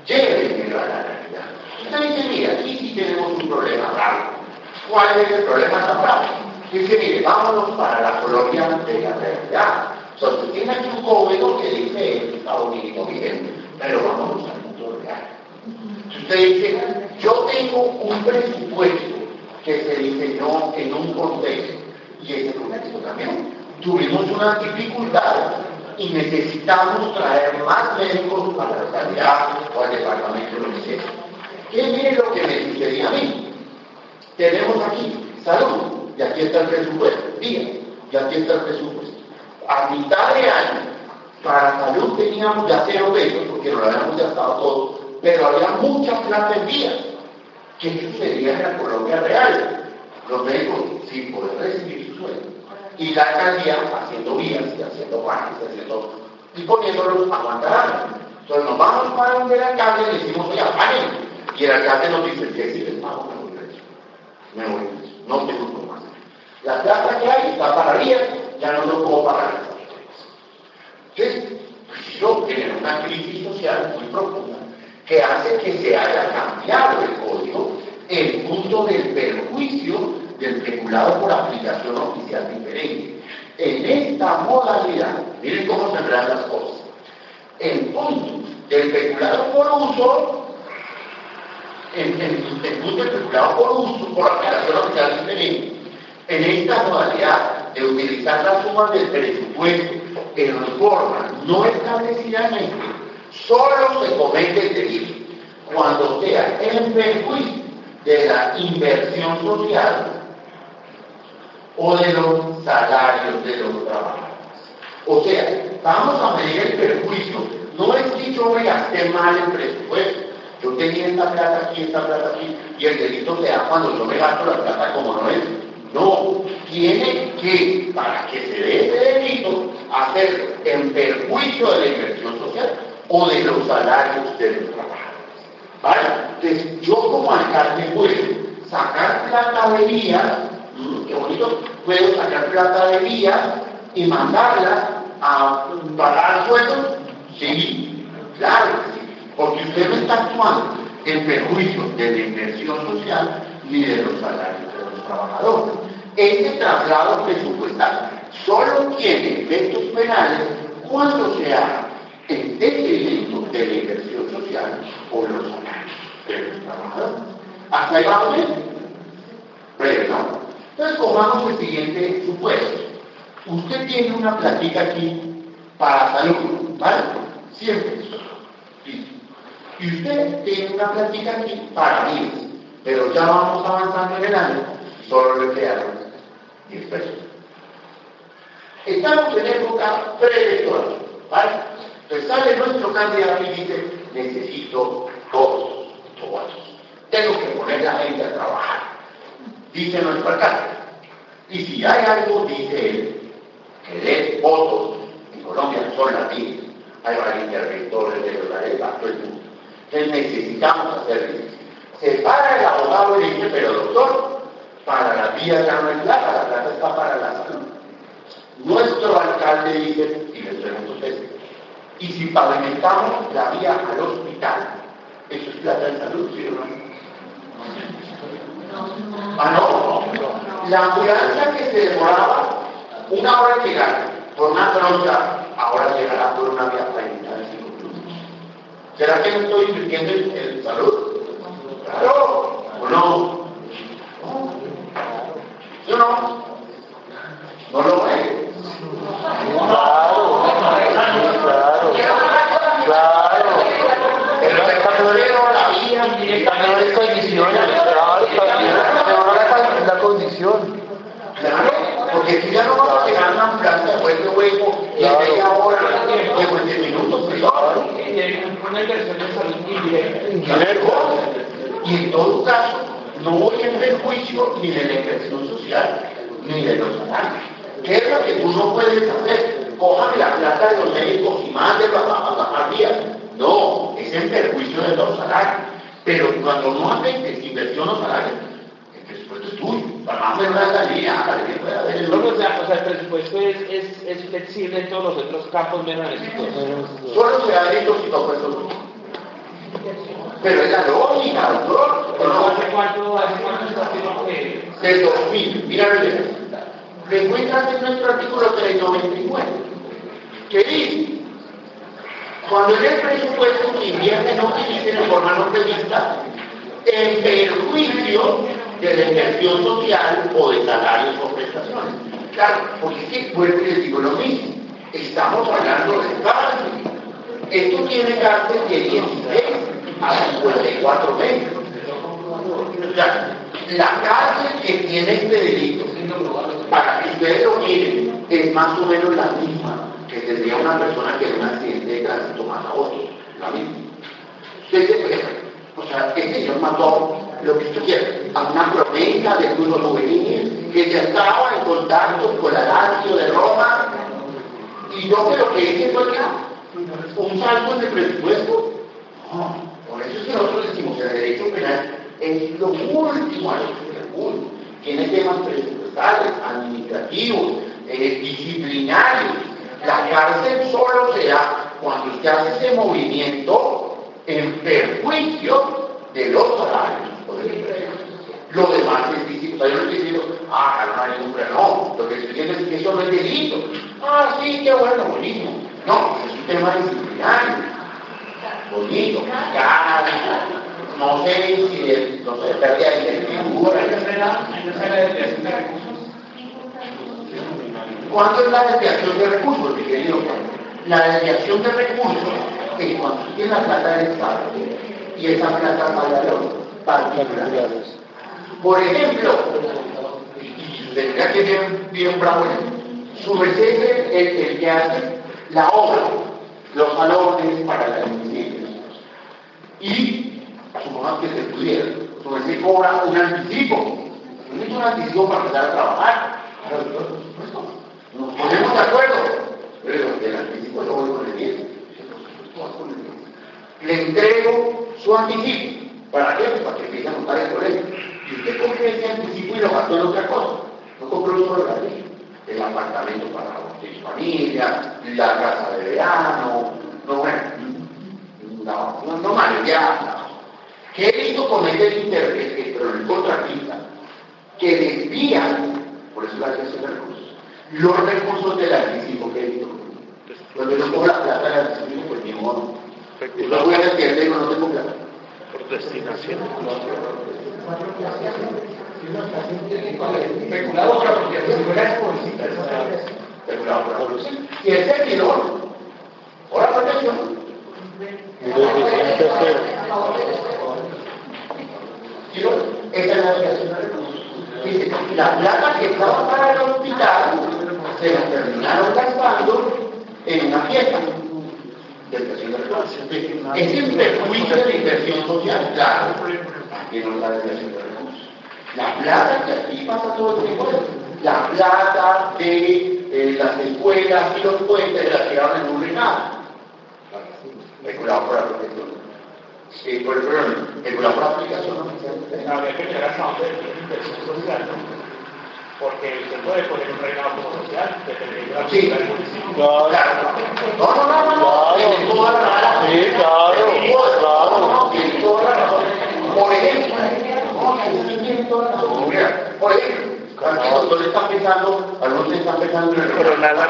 A: Llévenlo a la realidad. Usted dice, mira, aquí sí tenemos un problema raro. ¿Cuál es el problema tan raro? Dice, mire, vámonos para la colonia de la realidad. Usted tiene aquí un código que dice bonito, bien, pero vámonos al mundo real. Si usted dice, yo tengo un presupuesto que se diseñó en un contexto, y ese contexto también, tuvimos unas dificultades y necesitamos traer más médicos para la sanidad o al departamento de sea. ¿Qué es lo que me sucedía a mí? Tenemos aquí salud, y aquí está el presupuesto, bien, y aquí está el presupuesto. A mitad de año, para salud teníamos ya cero pesos, porque lo habíamos gastado todo, pero había mucha plata en vías. ¿Qué sucedía en la Colombia real? Los médicos sin poder recibir su sueldo. Y la alcaldía haciendo vías y haciendo bajes, haciendo, y poniéndolos a aguantar. Entonces nos vamos para donde el alcalde y le decimos, oye, paguen. Y el alcalde nos dice, que si les pago, me voy. Me voy preso. No tengo más. La plata que hay está para vías, ya no lo puedo pagar. Entonces, yo tengo una crisis social muy profunda que hace que se haya cambiado el código en punto del perjuicio del peculado por aplicación oficial diferente. En esta modalidad, miren cómo se verán las cosas. En punto del peculado por uso, en, punto del peculado por uso, por aplicación oficial diferente, en esta modalidad de utilizar las sumas del presupuesto en forma no establecida en solo se comete el delito cuando sea en perjuicio de la inversión social o de los salarios de los trabajadores. O sea, vamos a medir el perjuicio. No es que yo me gasté mal el presupuesto. Yo tenía esta plata aquí, esta plata aquí, y el delito se da cuando yo me gasto la plata como no es. No, tiene que, para que se dé ese delito, hacer en perjuicio de la inversión social o de los salarios de los trabajadores. ¿Vale? Entonces, yo como alcalde puedo sacar plata de vías, qué bonito, puedo sacar plata de vías y mandarla a pagar sueldos, sí, claro, porque usted no está actuando en perjuicio de la inversión social ni de los salarios de los trabajadores. Este traslado presupuestal solo tiene efectos penales cuando se haga en detrimento de la inversión social o los salarios de los trabajadores. Hasta ahí vamos bien. ¿no? Entonces, comamos el siguiente supuesto. Usted tiene una platica aquí para salud, ¿vale? Siempre. Y usted tiene una platica aquí para mí, pero ya vamos avanzando en el año, solo le quedaron 10 pesos. Estamos en época preelectoral, ¿vale? Entonces sale nuestro candidato y dice, necesito todos los votos. Tengo que poner la gente a trabajar. Dice nuestro alcalde. Y si hay algo, dice él, que dé votos en Colombia son latinos. Hay varios interventores de el mundo. Entonces necesitamos hacer. Se para el abogado y dice, pero doctor, para la vía ya no es plata, la plata está para la salud. Nuestro alcalde dice, y les pregunto a ustedes, ¿y si pavimentamos la vía al hospital, eso es plata de salud, sí o no? Ah, no. La ambulancia que se demoraba una hora en llegar por una trocha, ahora llegará por una vía pavimentada de cinco ¿Será que no estoy invirtiendo en, en salud? Claro, ¿o no? ¿Sí o no? ¿No lo es?
B: Claro, claro, claro.
A: El rectorero, la vía,
B: Están mejores condiciones, claro, también la condición.
A: Claro, porque si ya no vamos a llegar una ambulancia de hueco y en media hora, de 20 minutos.
E: Y hay una inversión de salud indirecta.
A: Claro. Y en todo caso, no voy en perjuicio ni de la inversión social, ni de los salarios. ¿Qué es lo que tú no puedes hacer? Cójame la plata de los médicos y mándenlo a la familia. No, es en perjuicio de los salarios. Pero cuando no afectes inversión o salarios, el presupuesto es tuyo. Para hacer una salida, para que pueda haber el
E: No, o sea, o sea, el presupuesto es, es, es flexible en todos los otros campos menos en estos.
A: Solo se da delitos y no. Pero es la lógica, doctor.
E: ¿Hace cuánto, hace cuánto que
A: del 2000. Mira bien. Recuerda en nuestro artículo 399. que dice? Cuando en el presupuesto se invierte no utilice de forma no prevista en perjuicio de la inversión social o de salarios o prestaciones. Claro, porque es que vuelvo y les digo lo mismo. Estamos hablando de cárcel. Esto tiene cárcel de 16 a 54 meses. O sea, la cárcel que tiene este delito, para que ustedes lo miren, es más o menos la misma que tendría una persona que en un accidente de tránsito mata a otro. La misma. O sea, este señor mató lo que usted a una promesa de unos juveniles que ya estaba en contacto con la Lazio de Roma, y yo lo que hice fue que un salto en el presupuesto. Eso es que nosotros decimos que el derecho penal es lo último a lo que se recurre. Tiene temas presupuestales, administrativos, eh, disciplinarios. La cárcel solo se da cuando usted hace ese movimiento en perjuicio de los salarios. Lo demás es disciplina. Yo no estoy diciendo, ah, no hay ningún no. Lo que estoy diciendo es que eso no es delito. Ah, sí, qué bueno, bonito. No, es un tema disciplinario. Bonito, caro. No sé si no sé, pérdida de figura. ¿Cuándo es la desviación de recursos, mi querido? La desviación de recursos es cuando tiene la plata del Estado y esa plata va a los particulares. Por ejemplo, y tendría que bien, bien bravo su es el, el, que hace la obra, los salones para las municipios. Y, supongamos que se pudiera, su merced cobra un anticipo. No es un anticipo para empezar a trabajar. Nos ponemos de acuerdo, pero el anticipo lo voy con el 10. Le entrego su anticipo. ¿Para qué? Para que empiece a montar el colegio. Y usted coge ese anticipo y lo gastó en otra cosa. No compró un solo. El apartamento para su familia, la casa de verano, no, bueno, no, no, no ya. ¿Qué he visto con el interés, pero el contratista, que desvía, por eso la creación de recursos, los recursos del anticipo que he visto. Cuando yo pongo la plata del anticipo, pues ni modo. Yo voy a decir, tengo, no tengo plata.
C: Por destinación.
A: Especulado por apropiación. Y el servidor, por apropiación, esa es la de. Dice, la plata que estaba para el hospital se la terminaron gastando en una fiesta. Es el perjuicio de la inversión social, claro, que no la desviación de recursos. La plata que aquí pasa todo el tiempo, la plata de eh, las escuelas y los puentes las quedaron en un reinado. Regulado por la protección. Sí, por el problema, por la aplicación oficial.
E: Habría que llegar es inversión social, ¿no? porque se puede poner un reinado como social, dependiendo de la
A: Sí.
E: del municipio.
B: Claro.
A: No, no, no, no.
B: Claro.
A: Toda la razón.
B: Sí, claro,
A: Tiene toda-
B: claro.
A: No, no, tiene toda la razón. Por ejemplo, por ejemplo, doctores están pensando, algunos están pensando en el
C: Pero nada.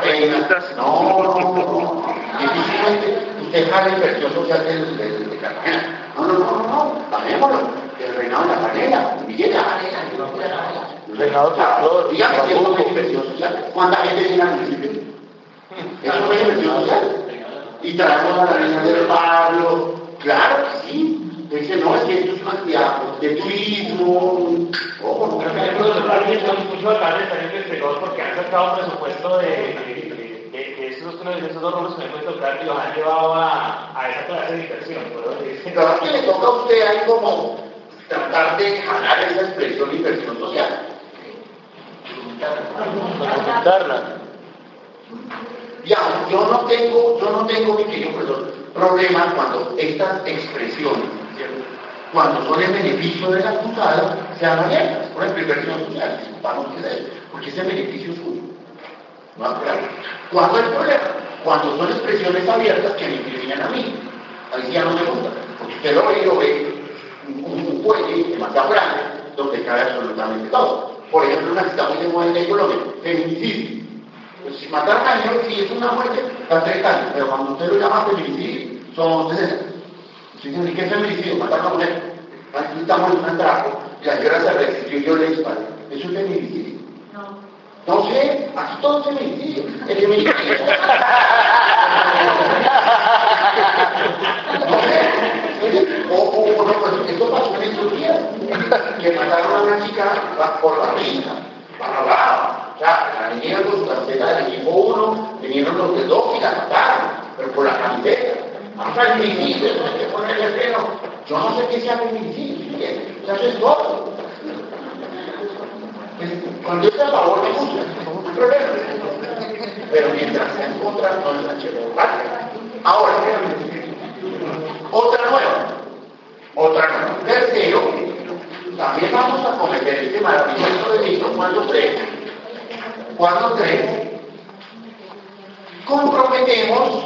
A: No, no, no, no. Difícilmente usted jala inversión social de, de, de Cartagena. No, no, no, no, no. Paguémoslo. El reinado de la panela, Villa la panela,
B: Reinado de flor,
A: Dígame que es
B: Tampoco.
A: una inversión social. ¿Cuánta gente tiene al municipio? Eso es inversión social. Y traemos a la niña del barrio. Claro que sí. Dice, no, es que esto es una actividad de turismo.
E: De, de, de esos, dos rubros que me tocar y los han llevado a, a esa clase de inversión.
A: es que le toca a usted ahí como tratar de jalar esa expresión de inversión social.
B: Documentarla.
A: Ya, yo no tengo, yo no tengo, mi querido profesor, problema cuando estas expresiones, ¿cierto? cuando son en beneficio de la acusada, sean abiertas. Por ejemplo, inversión social, disculpamos que sea, porque ese beneficio es suyo. ¿No? Claro. ¿Cuándo el problema? Cuando son expresiones abiertas que me incriminan a mí. Ahí sí ya no me gusta. Porque usted lo ve y lo ve un, fuelle demasiado grande, donde cabe absolutamente todo. Por ejemplo, una está muy de en Colombia, feminicidio. Pues si mataron a niños, si es una muerte, está tres años, pero cuando usted lo llama feminicidio, son 60. Si dicen, ¿qué es feminicidio? Matar a una mujer. Aquí estamos en un atraco, y la señora se resistió yo le disparé. ¿Es un feminicidio?
D: No.
A: Sé, aquí todo es feminicidio. El feminicidio. no sé. O, o, o no, pues esto pasó en estos días. Que mataron a una chica por la risa. Para abajo. O sea, la niña con su camiseta del equipo 1, vinieron los de dos y la mataron, pero por la camiseta. Hasta el feminicidio, hay que ponerle freno. Yo no sé qué sea feminicidio. O sea, eso es todo. Cuando es a favor me gusta, no problema. Pero mientras sea en contra, no es una chévere. Ahora, otra nueva. Otra nueva. Tercero, también vamos a cometer este maravilloso delito cuando tres. Cuando tres, comprometemos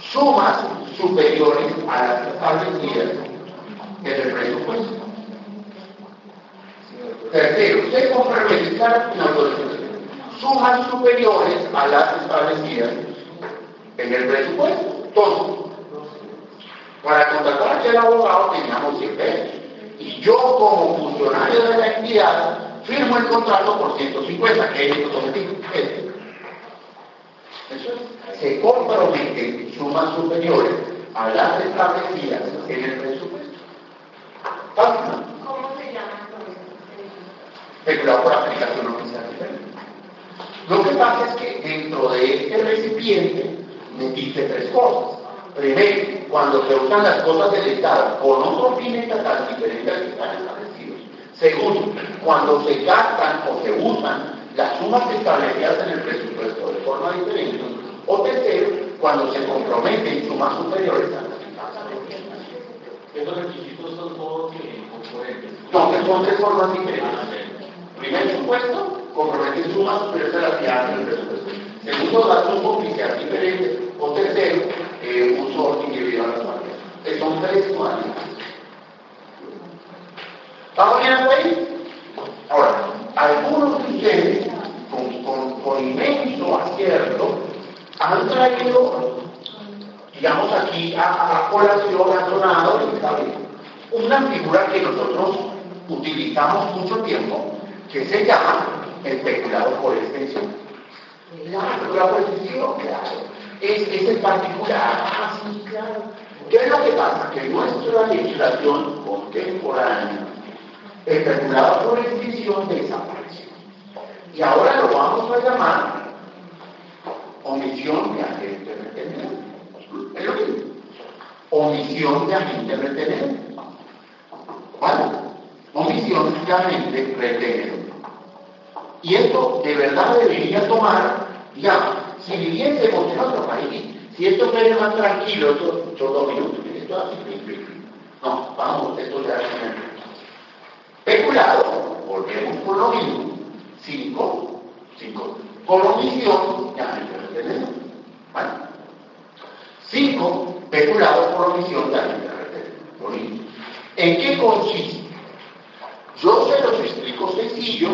A: sumas superiores a las establecidas en el presupuesto. Tercero, se complementar en autorización. Sumas superiores a las establecidas en el presupuesto. Todo. Para contratar a aquel abogado teníamos 100 pesos. Y yo como funcionario de la entidad firmo el contrato por 150, que es el Eso es. Se comprometen sumas superiores a las establecidas en el presupuesto.
D: ¿Cómo se llama
A: Especulado por aplicación oficial Lo que pasa es que dentro de este recipiente metiste tres cosas. Primero, cuando se usan las cosas del Estado con otro fin estatal diferente al que están establecidos. Segundo, cuando se gastan o se usan las sumas establecidas en el presupuesto de forma diferente. O tercero, cuando se comprometen sumas superiores a las
E: Estos requisitos son todos componentes.
A: No, que son tres formas diferentes. Primer supuesto, comprometer sumas superiores a las que en el presupuesto. Segundo, dar un oficial diferente. O tercero, eh, uso individual de las marcas. Son tres modalidades. ¿Estamos bien hasta ahí? Ahora, algunos de ustedes, con, con, con inmenso acierto, han traído, digamos aquí, a, a colación, ha sonado, una figura que nosotros utilizamos mucho tiempo, que se llama especulado por extensión. La especulado por extensión, claro, es, es el particular, ah, sí, claro. ¿Qué es lo que pasa? Que nuestra legislación contemporánea, especulado por extensión, desapareció. Y ahora lo vamos a llamar omisión de agente retenedor. Es lo mismo. Omisión de agente retenedor. ¿Vale? Omisión de agente retenedor. Y esto de verdad debería tomar, ya, si viviésemos en otro país, si esto fuera más tranquilo, estos dos minutos, esto así, no, vamos, esto ya es Especulado, volvemos con lo mismo, cinco, cinco, con omisión de agente retenedor. ¿Vale? Cinco, peculado por omisión de agente retenedor. ¿En qué consiste? Yo se los explico sencillo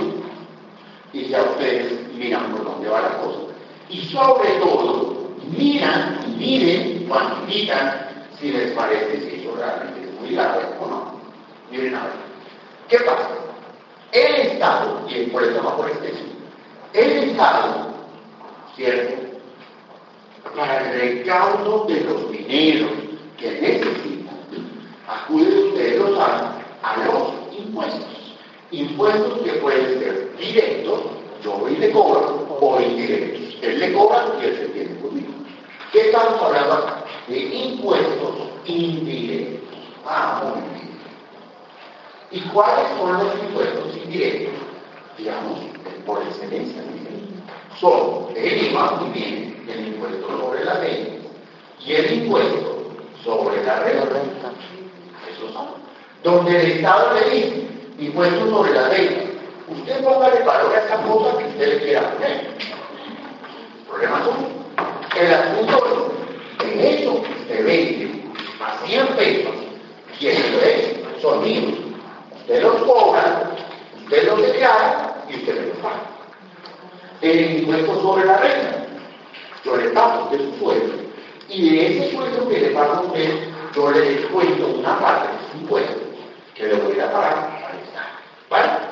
A: y ya ustedes miran por dónde va la cosa. Y sobre todo, miran, miren, cuantifican si les parece si eso realmente es muy grave o no. Miren a ver. ¿Qué pasa? El Estado, y por eso va por extensión, el Estado, ¿cierto? Para el recaudo de los dineros que necesita, acude ustedes a los impuestos impuestos que pueden ser directos, yo voy y le cobro, o indirectos. Él le cobra y él se tiene conmigo. ¿Qué estamos hablando acá? De impuestos indirectos. Ah, muy bien. ¿Y cuáles son los impuestos indirectos? Digamos, por excelencia, son el IVA, muy bien, el impuesto sobre la ley y el impuesto sobre la renta. Esos son. Donde el Estado le dice, impuestos sobre la ley. Usted póngale valor a esa cosa que usted le quiera poner. Problema es El asunto es, eso usted vende a 100 pesos, lo es, son míos. Usted los cobra, usted los declara y usted los paga. El impuesto sobre la renta, yo le pago de su sueldo. Y de ese sueldo que le pago a usted, yo le descuento una parte de su impuesto que le voy a pagar ¿Vale?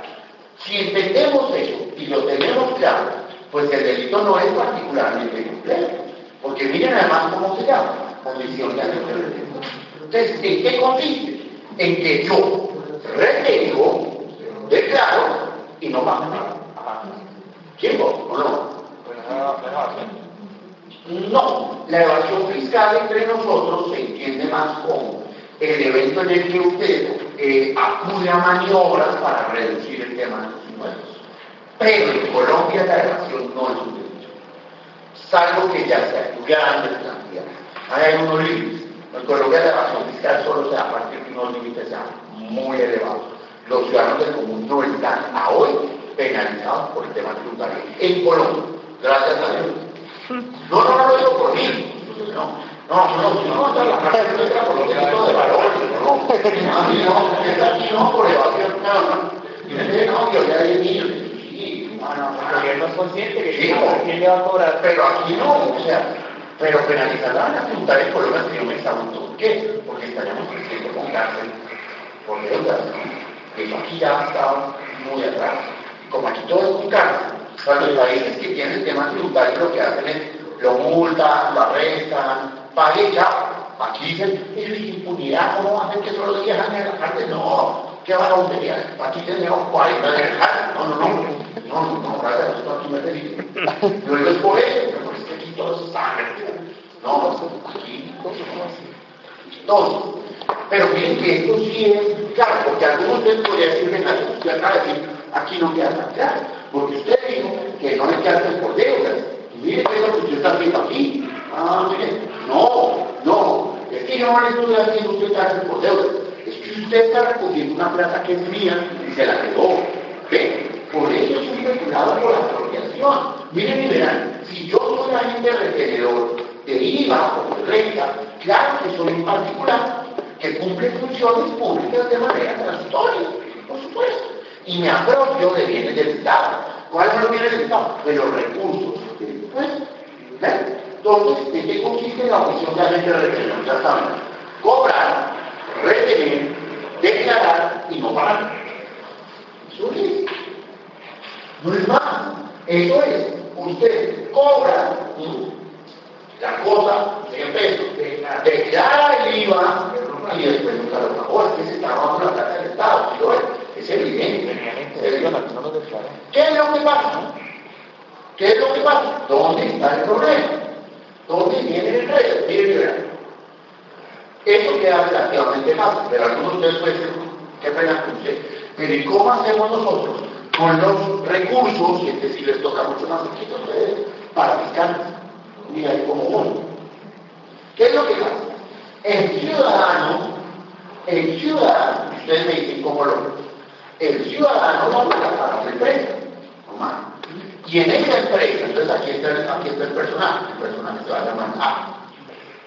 A: Si entendemos eso y lo tenemos claro, pues el delito no es particularmente complejo. Porque miren además cómo se llama, condición de Entonces, ¿en qué consiste? En que yo retengo, declaro y no pago nada. ¿Quién o no? No, la evasión fiscal entre nosotros se entiende más como el evento en el que usted eh, acude a maniobras para reducir el tema de los impuestos. Pero en Colombia la evasión no es un derecho, salvo que ya sea grandes cantidades. Hay unos límites. En Colombia la evasión fiscal solo se da a partir de unos límites ya muy elevados. Los ciudadanos del común no están a hoy penalizados por el tema tributario. En Colombia, gracias a Dios. No, no, no lo digo por mí, no. No, no, no, no, no, la no entra por los delitos de valores, no. A mí no, está aquí no por evasión, no, no. Y usted no, yo ya de niños. Sí, no, no,
E: El gobierno es consciente que
A: Sí,
E: quién
A: no.
E: le va a cobrar.
A: Pero aquí no, o sea, pero penalizar a las tributarias por una que yo me ¿por qué? Porque estaríamos creciendo con cárcel por deudas. Eso aquí ya estaba muy atrás. Como aquí todo es con cárcel, para los países que tienen el tema tributario lo que hacen es lo multan, lo arrestan, pague ya. Aquí dicen, eso es impunidad, ¿cómo hacer que solo 10 años en la cárcel? No, ¿qué hundir? Aquí tenemos 40 años en la cárcel. No, no, no, no, no, no, gracias a Dios, aquí me feliz. Yo digo es por eso, pero es que aquí todo se está No, aquí todo. Pero miren que esto sí es claro, porque algunos de ustedes podrían decir, venga, usted acaba de decir, aquí no queda tan claro, porque usted dijo que no hay cárcel por deudas. Y mire que es usted está haciendo aquí. Ah, mire, no, no, es que yo no le haciendo usted cárcel por deudas. Es que usted está recogiendo una plata que es mía y se la quedó. ¿Ve? Por eso es un por la apropiación. Miren y verán, si yo soy agente retenedor de IVA o de renta, claro que soy un particular que cumple funciones públicas de manera transitoria, por supuesto, y me apropio de bienes del Estado. ¿Cuáles son los bienes del Estado? De los recursos del impuesto. ¿Ven? Entonces, ¿en qué consiste la función de agente retenedor? Ya saben, cobrar, retener, declarar y no pagar. Eso es. No es más. Eso es. Usted cobra ¿sí? la cosa, 100 pesos, declara el IVA y después nunca lo pagó. Es que se está robando la plata del Estado. ¿sí? Es evidente. Es
B: no.
A: ¿Qué es lo que pasa? ¿Qué es lo que pasa? ¿Dónde está el problema? ¿Dónde viene el enredo? Miren. Eso queda relativamente fácil, pero algunos de ustedes decir, qué pena escuché. Pero ¿y cómo hacemos nosotros con los recursos, y este sí les toca mucho más poquito a ustedes, para fiscales? Mira ahí como uno. ¿Qué es lo que pasa? El ciudadano, el ciudadano, ustedes me dicen cómo lo el ciudadano va a pagar la empresa, no más. Y en esa empresa, entonces aquí está, el, aquí está el personaje, el personaje se va a llamar A.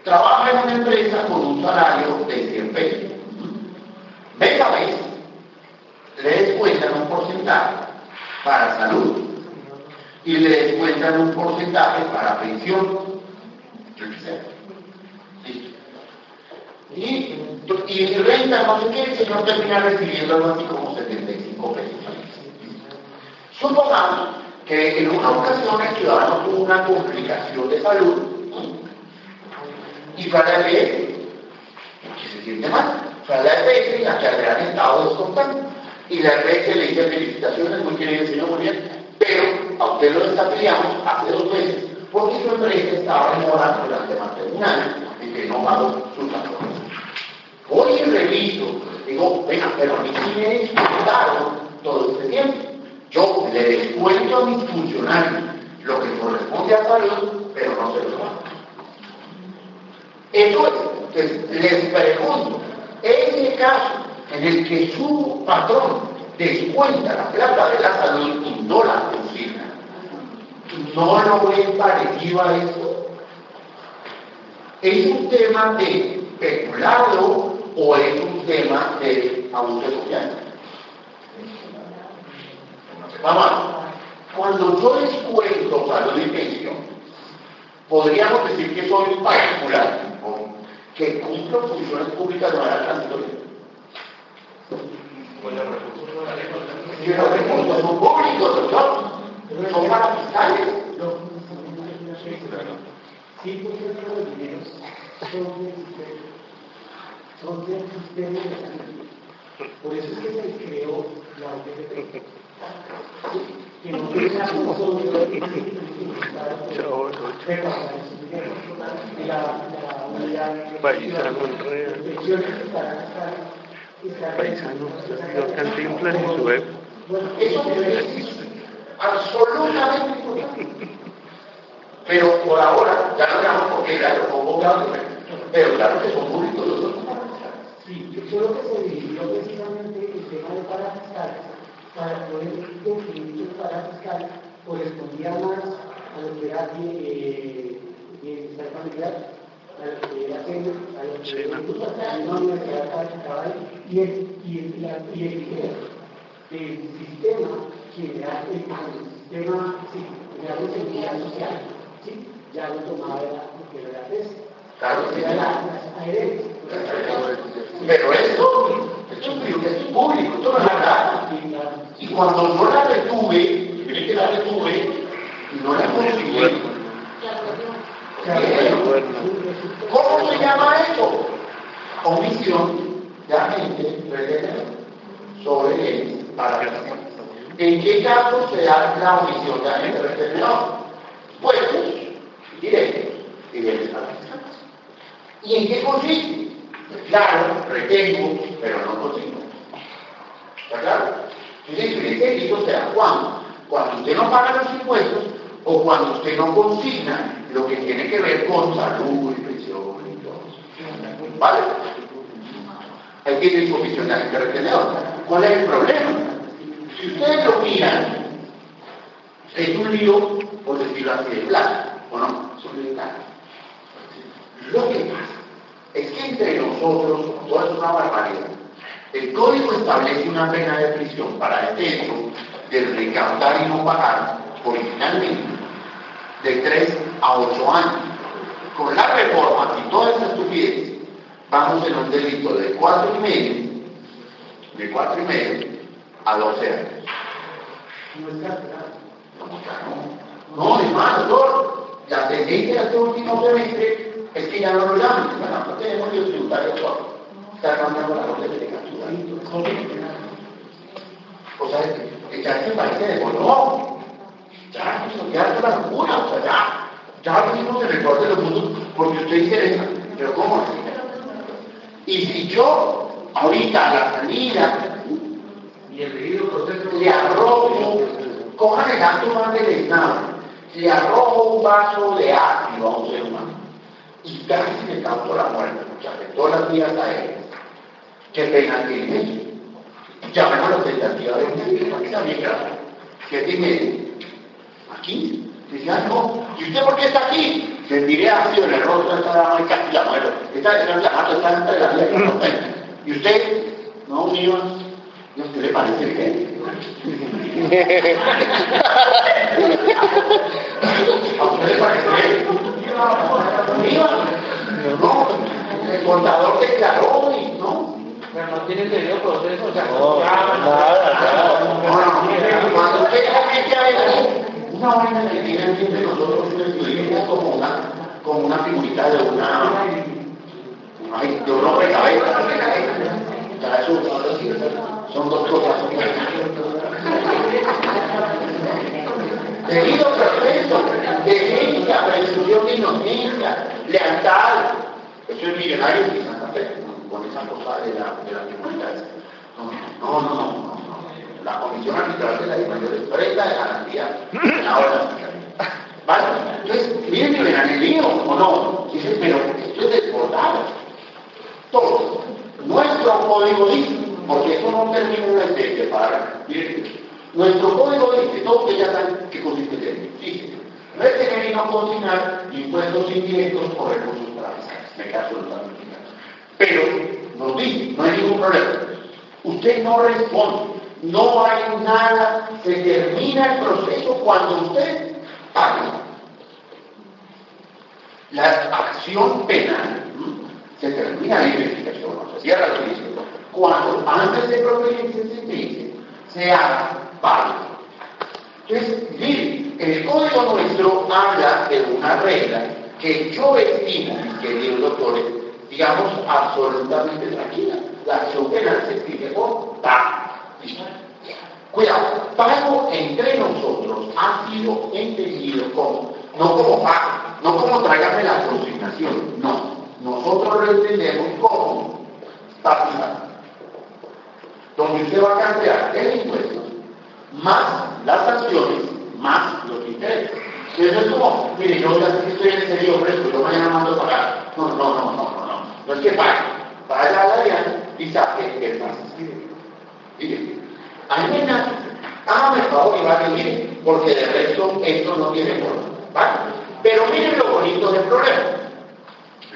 A: Trabaja en una empresa con un salario de 100 pesos. Venga, vez, le descuentan un porcentaje para salud y le descuentan un porcentaje para pensión. Yo qué sé. Listo. Y, y renta, no sé qué, el señor termina recibiendo algo así como 75 pesos. Supongamos que en una ocasión el ciudadano tuvo una complicación de salud y para el EPS, que se siente mal, fue a la EPS y la que le han estado descontando. Y la EPS le dice felicitaciones, muy querido señor, muy bien, pero a usted lo desafiliamos hace dos meses porque su empresa estaba demorando durante más de un año en que no pagó sus factores. Hoy reviso, digo, venga, pero a mí sí me descontaron todo este tiempo. Yo le descuento a mis funcionarios lo que corresponde a salud, pero no se lo es, entonces, les pregunto, en el caso en el que su patrón descuenta la plata de la salud y no la consigna, ¿no lo ven parecido a eso? ¿Es un tema de peculado o es un tema de abuso Vamos, cuando yo descuento salud y pensión, podríamos decir que soy un particular ¿no? que cumplo funciones públicas de manera transitoria. Y los recursos son públicos, doctor. Son para fiscales.
F: Sí, porque los dineros son del sistema, son del sistema de salud. Por eso es que se creó la UTP.
C: Paisano, Paisano, web.
A: Absolutamente. Pero por ahora, ya no veamos por qué, ya lo pongo claro, pero claro que son públicos los.
F: Sí, yo que se dividió precisamente el tema de parafiscales para poder definir que el parafiscal correspondía más a lo que era eh, bienestar familiar, a lo que él hace, a lo que
C: Sí,
F: él
C: no.
F: gusta, a una universidad calificada y el, y el, la- y el, el sistema general, el, el sistema sí, de seguridad social, ¿sí? ya lo tomaba la, lo que era la.
A: Claro.
F: Era la, las ARS.
A: Pero esto es esto es público, esto no es
F: claro.
A: Y cuando yo la retuve, mire que la retuve, no la conseguí, ¿cómo se llama eso? Omisión de agente retenedor sobre él para ¿En qué caso se da la omisión de agente retenedor? Puestos directos y. ¿Y en qué consiste? Claro, retengo, pero no consigo. ¿Está claro? Entonces, el delito se da cuando? Cuando usted no paga los impuestos o cuando usted no consigna lo que tiene que ver con salud y pensión y todo eso. ¿Vale? Tiene disposición de agente retenedor. ¿Cuál es el problema? Si ustedes lo miran, es un lío, por decirlo así, de plata, ¿o no? Es de plata. Lo que pasa que entre nosotros, todo es una barbaridad. El código establece una pena de prisión para el hecho de recaudar y no pagar originalmente de 3 a 8 años. Con la reforma y toda esa estupidez, vamos en un delito de 4 y medio, de 4 y medio a 12 años.
F: No es carcel.
A: ¿Cómo que no? No, hermano, doctor, la tendencia de este último semestre es que ya no lo llaman, bueno, no tenemos que tributario solo. Está mandando la orden de captura. O sea, que ya se parece de no. Ya, eso ya es la locura, o sea, ya. Ya lo hicimos en el peor de los mundos porque usted interesa. Pero ¿cómo así? Y si yo, ahorita, a la salida, le arrojo, cojan el acto más del Estado, le arrojo un vaso de ácido a un ser humano y casi le causo la muerte, porque afectó las vías aéreas. ¿Qué pena tiene eso? Llamemos la tentativa de homicidio, para que también grave. Y medio. Aquí. Dice, ah, no. ¿Y usted por qué está aquí? Se diré ácido en el rostro de esta dama y casi la muero. Esta es la mata, está entre la vida que no tengo. ¿Y usted? No, mío. ¿Y a usted le parece bien? ¿A usted le parece bien? No, el contador declaró y no.
E: Pero no tiene debido proceso, o sea,
B: No.
A: Cuando usted comience a ver una vaina que tiene entre nosotros estudiante como una, como una figurita de una, ay, de un hombre cabeza, son dos cosas. Debido proceso, defensa, presunción de inocencia, lealtad. Eso es millonario y Santa Fe, con esa cosa de la, de la figurita. No, no, no, no, no. La Comisión Arbitral de la de Mayores presta de garantía en la hora ¿Vale? Entonces, miren que verán el lío, ¿o no? Dicen, pero esto es desbordado. Todo. Nuestro código dice, porque eso no termina en la especie para miren, nuestro código dice, todos que ya saben qué consiste el. Dice, retener y no consignar impuestos indirectos o recursos transversales. Me queda absolutamente claro. Pero nos dice, no hay ningún problema. Usted no responde, no hay nada, se termina el proceso cuando usted paga. La acción penal se termina la investigación, se cierra el juicio, cuando antes de proferirse sentencia se haga pago. Entonces, mire, el código nuestro habla de una regla que yo estimo, queridos doctores, digamos, absolutamente tranquila. La acción penal se escribe por pago. ¿Listo? Cuidado, pago entre nosotros ha sido entendido como, no como pago, no como tráigame la consignación, no. Nosotros lo entendemos como partida, donde usted va a cancelar el impuesto, más las sanciones, más los intereses. Eso es como, mire, yo ya estoy en ese lío, pero yo mañana mando a pagar. No, no, no, no, no, no. No es que pague, vaya a la DIAN y saque el más. Mire, a mí me nace, hágame el favor y vale, mire, porque de resto esto no tiene forma, ¿vale? Pero miren lo bonito del problema.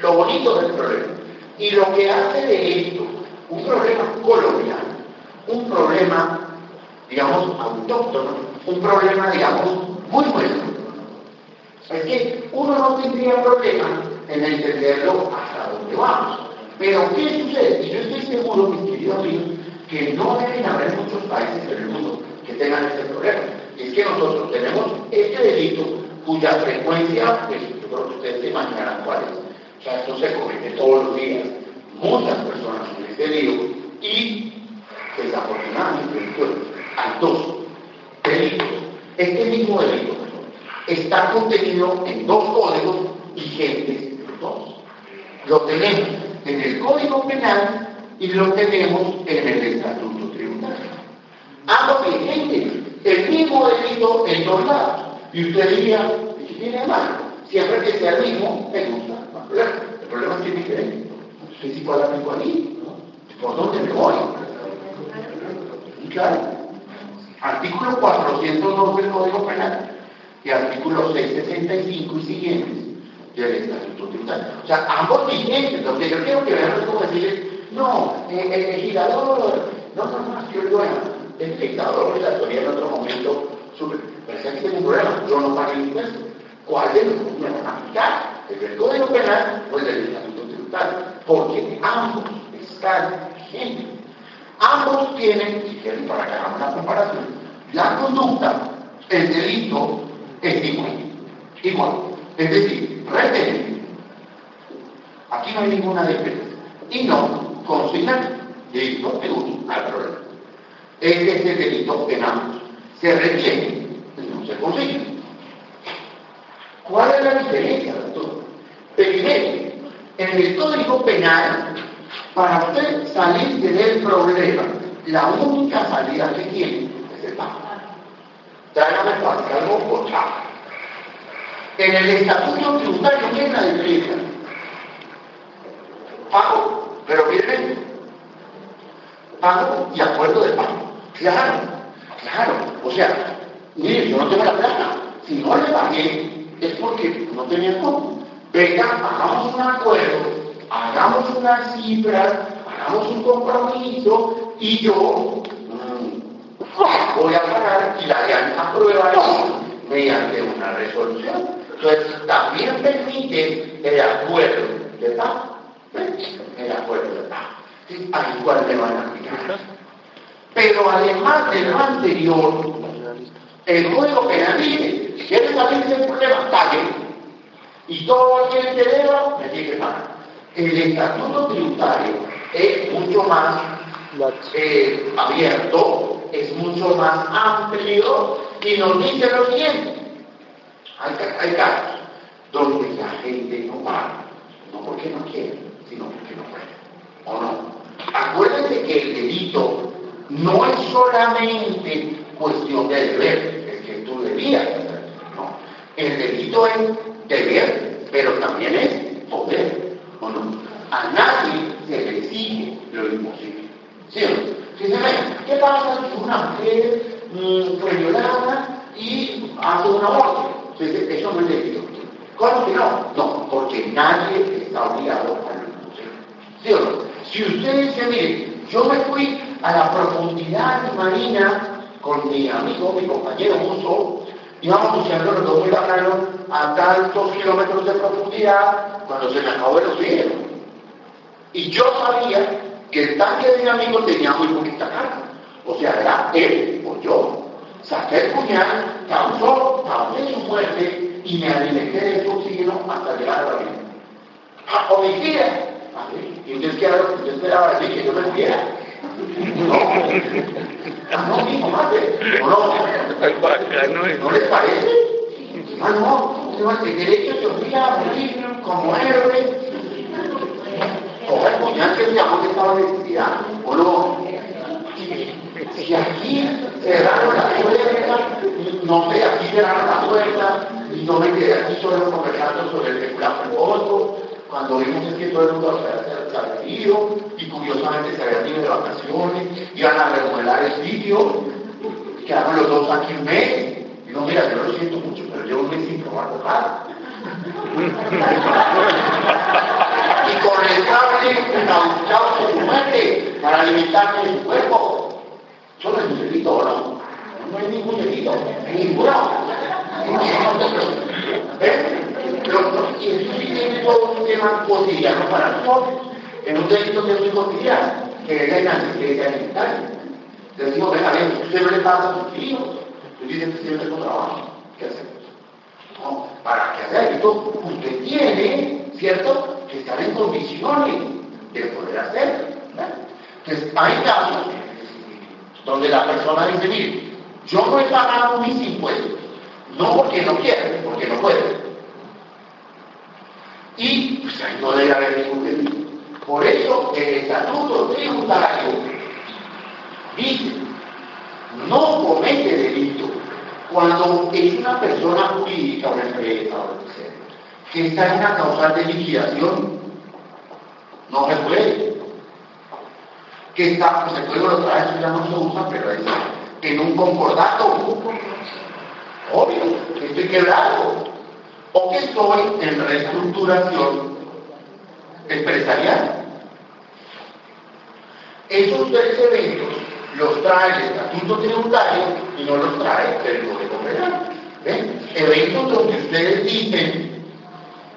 A: lo bonito del problema. Y lo que hace de esto un problema colonial, un problema, digamos, autóctono, un problema, digamos, muy bueno. Es que uno no tendría problema en entenderlo hasta dónde vamos. Pero, ¿qué sucede? Yo estoy seguro, mis queridos amigos, que no deben haber muchos países en el mundo que tengan este problema. Es que nosotros tenemos este delito cuya frecuencia, pues, yo creo que ustedes se imaginarán cuál es. O sea, esto se comete todos los días. Muchas personas en este delito y, desafortunadamente, hay dos delitos. Este mismo delito está contenido en dos códigos vigentes, los dos. Lo tenemos en el Código Penal y lo tenemos en el Estatuto Tributario. Ambos vigentes, el mismo delito en dos lados. Y usted diría, ¿qué tiene de malo? Siempre que sea el mismo, me gusta. El problema es que es diferente. Puede hablar ahí, ¿no? ¿Por dónde me voy? Y claro, artículo 402 del Código Penal y artículo 665 y siguientes del Estatuto Tributario. O sea, ambos vigentes, lo yo quiero que vean es como decir, no, eh, el legislador, no, no, no, yo digo, el legislador la teoría en otro momento, pero un problema, yo no pago impuestos. ¿Cuál de los me van a aplicar? ¿El del Código Penal o el del Estatuto Tributario? Porque ambos están vigentes. Ambos tienen, para que hagamos una comparación, la conducta, el delito es igual. Igual. Es decir, retener. Aquí no hay ninguna diferencia. Y no consignar. Delito de uso al problema. Este es el delito en ambos. Se retiene y no se consigue. ¿Cuál es la diferencia, doctor? Primero, en el Código Penal, para usted salir del problema, la única salida que tiene es el. Tráigame fácil, algo por En el Estatuto Tributario, ¿qué es la diferencia? Pago, pero miren, pago y acuerdo de pago. Claro, claro. O sea, mire, yo no tengo la plata. Si no le pagué, es porque no tenía cómo. Venga, hagamos un acuerdo, hagamos unas cifras, hagamos un compromiso y yo mm, voy a pagar y la alianza aprueba mediante una resolución. Entonces, también permite el acuerdo de pago. El acuerdo de pago. ¿Sí? Al cual le van a aplicar. Pero además de lo anterior, el Código Penal dice, si quieres salir del problema, pague. Y todo aquel que deba, me tiene que pagar. El estatuto tributario es mucho más eh, abierto, es mucho más amplio y nos dice lo siguiente. Hay, casos donde la gente no paga, no porque no quiere, sino porque no puede. ¿O no? Acuérdense que el delito no es solamente cuestión de deber, es que tú debías ¿no? El delito es deber, pero también es poder, ¿o no? A nadie se le exige lo imposible, ¿sí o no? ¿qué pasa si una mujer mmm, fue violada y hace un aborto? Eso no es delito. ¿Cómo que no? No, porque nadie está obligado a lo imposible, ¿sí o no? Si usted dice, mire, yo me fui a la profundidad marina con mi amigo, mi compañero Muso, íbamos buceando los dos muy bacanos a tantos kilómetros de profundidad cuando se me acabó el oxígeno. Y yo sabía que el tanque de mi amigo tenía muy poquita carga. O sea, era él o yo. Saqué el puñal, causó, causé su muerte y me alimenté de ese oxígeno hasta llegar a la vida. ¡A homicida! Y entonces, ¿qué era lo que yo esperaba decir? Que yo me muriera. No, no, mismo, madre. No, no, ¿no les parece? Ah, no, no, el derecho se obliga a morir como héroe. Ojalá el puñal que llamó que estaba necesidad, ¿o no? Si aquí cerraron la puerta, no sé, aquí cerraron la puerta, y yo me quedé aquí solo conversando sobre el especulador cuando vimos es que todo el mundo se había ido y curiosamente se habían ido de vacaciones, iban a remodelar el sitio, quedaron los dos aquí un mes. Digo, mira, yo lo siento mucho, pero llevo un mes sin probar cojar. y con el cable de su muerte para alimentarse de su cuerpo. Eso no es un delito, ¿o ¿no? Es ningún delito, ninguno. Tiene todo un tema cotidiano para nosotros. Es un delito que es muy cotidiano, que es la alimentaria. Le digo, venga, bien, usted no le pasa a sus hijos. Usted dice que yo tengo trabajo. ¿Qué hacemos? No, para que haga esto, usted tiene, ¿cierto?, que estar en condiciones de poder hacerlo. ¿verdad? Entonces, hay casos donde la persona dice, mire, yo no he pagado mis impuestos, no porque no quiera, porque no puede. Y pues ahí no debe haber ningún delito. Por eso el estatuto tributario dice, no comete delito cuando es una persona jurídica, una empresa o lo que está en una causal de liquidación, no se puede. Que está, pues se puede lo trae, eso ya no se usa, pero ahí en un concordato, obvio, que estoy quebrado, o que estoy en reestructuración empresarial. Esos tres eventos los trae el estatuto tributario y no los trae el Código Penal. ¿Ven? Eventos donde ustedes dicen,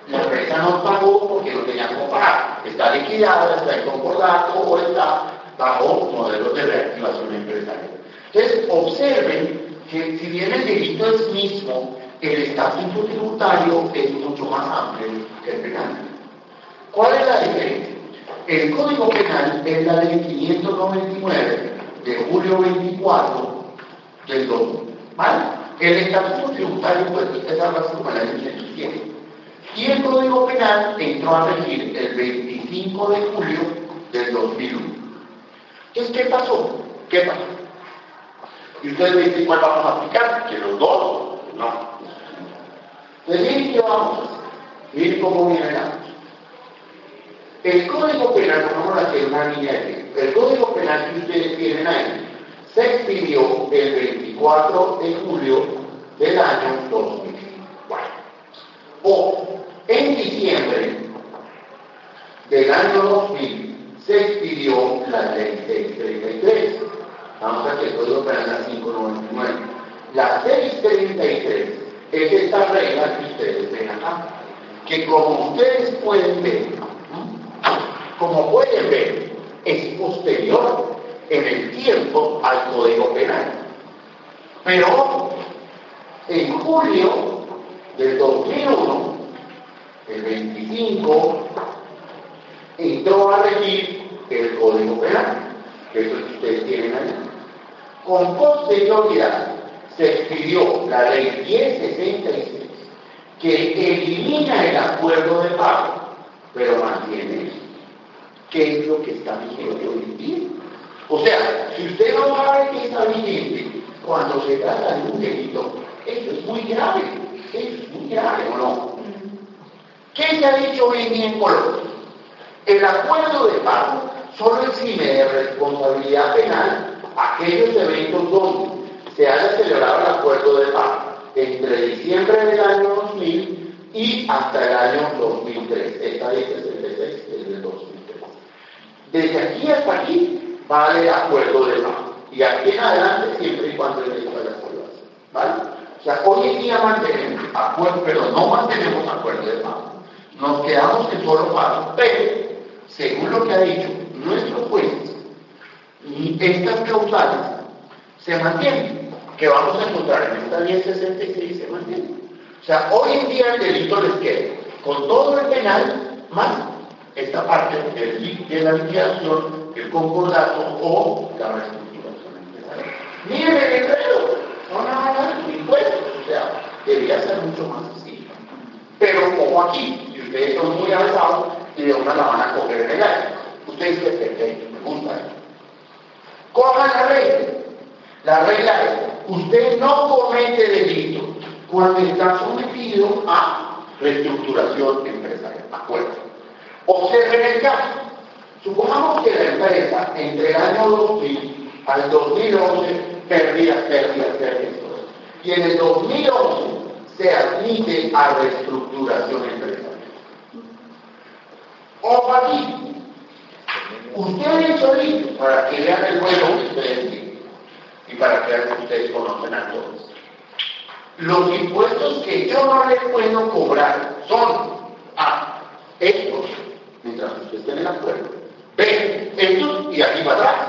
A: la empresa no pagó porque no tenía cómo pagar, está liquidada, está en concordato o está bajo modelos de reactivación empresarial. Entonces, observen que si bien el delito es mismo, el estatuto tributario es mucho más amplio que el penal. ¿Cuál es la diferencia? El Código Penal es la ley 599 de julio 24 del 2000. ¿Vale? El estatuto tributario, pues, es algo como la ley 107. Y el Código Penal entró a regir el 25 de julio del 2001. Entonces, ¿qué pasó? ¿Qué pasó? Y ustedes me dicen, ¿cuál vamos a aplicar? ¿Que los dos? No. Entonces, miren qué vamos. Miren cómo viene la cosa. El Código Penal, vamos a hacer una línea aquí. El Código Penal que ustedes tienen ahí se expidió el 24 de julio del año 2004. O en diciembre del año 2000 se expidió la ley 633. Vamos a hacer el Código Penal la 599. La 633 es esta regla que ustedes ven acá. Que como ustedes pueden ver, como pueden ver, es posterior en el tiempo al Código Penal. Pero en julio del 2001, el 25, entró a regir el Código Penal, que es lo que ustedes tienen ahí. Con posterioridad se expidió la ley 1066, que elimina el acuerdo de pago, pero mantiene qué es lo que está vigente hoy en día. O sea, si usted no sabe qué está vigente cuando se trata de un delito, eso es muy grave, eso es muy grave, ¿o no? ¿Qué se ha dicho hoy en día en Colombia? El acuerdo de pago solo exime de responsabilidad penal aquellos eventos donde se haya celebrado el acuerdo de pago entre diciembre del año 2000 y hasta el año 2003. Esta ley 66 es del 2003. Desde aquí hasta aquí vale acuerdo de pago. Y aquí en adelante siempre y cuando el hecho haya sido así. ¿Vale? O sea, hoy en día mantenemos acuerdo, pero no mantenemos acuerdo de pago. Nos quedamos en solo pago, pero según lo que ha dicho nuestro juez, estas causales se mantienen, que vamos a encontrar en esta 1066 se mantienen. O sea, hoy en día el delito les queda con todo el penal más esta parte del, de la liquidación, el concordato o la reestructuración empresarial. Miren el enredo, no nada más impuestos, o sea, debería ser mucho más así. Pero como aquí, y ustedes son muy avanzados, y de una la van a coger aire. Ustedes que me gusta eso. Cojan la regla. La regla es, usted no comete delito cuando está sometido a reestructuración empresarial. Acuerdo. Observen el caso. Supongamos que la empresa entre el año 2000 al 2011 perdía, perdía, perdía. Y en el 2011 se admite a reestructuración empresarial. Pongo aquí. Ustedes solitos, para que vean el juego tienen y para que ustedes conocen a todos. Los impuestos que yo no les puedo cobrar son A, estos, mientras ustedes estén en acuerdo. B, estos y aquí para atrás.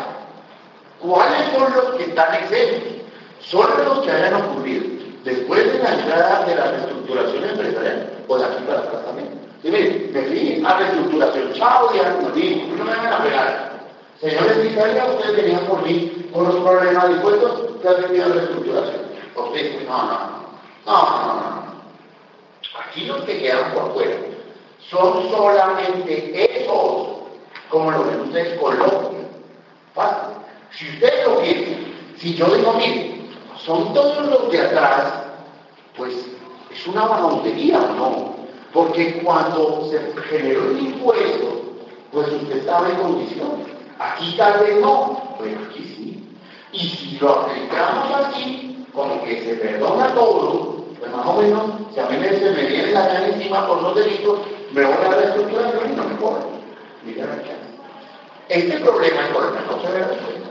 A: ¿Cuáles son los que están exentos? Son los que hayan ocurrido después de la entrada de la reestructuración empresarial o de aquí para atrás también. Y miren, me fui a reestructuración, chao, ya no digo, no me van a pegar. Señores fiscales, ustedes venían por mí con los problemas de impuestos que han tenido en reestructuración. Ustedes, no, no, no, no, no, no. Aquí los que quedan por fuera son solamente esos, como lo ven ustedes Colombia. Fácil. Si ustedes lo quieren, si yo digo, mire, son todos los de atrás, pues es una mamontería, ¿no? Porque cuando se generó el impuesto, pues usted estaba en condiciones. Aquí tal vez no, pero aquí sí. Y si lo aplicamos aquí, como que se perdona todo, pues más o menos, si a mí me, se me viene la cara encima por los delitos, me voy a la reestructuración y no me cobran. Mira la. Este problema en Colombia no se ve resuelto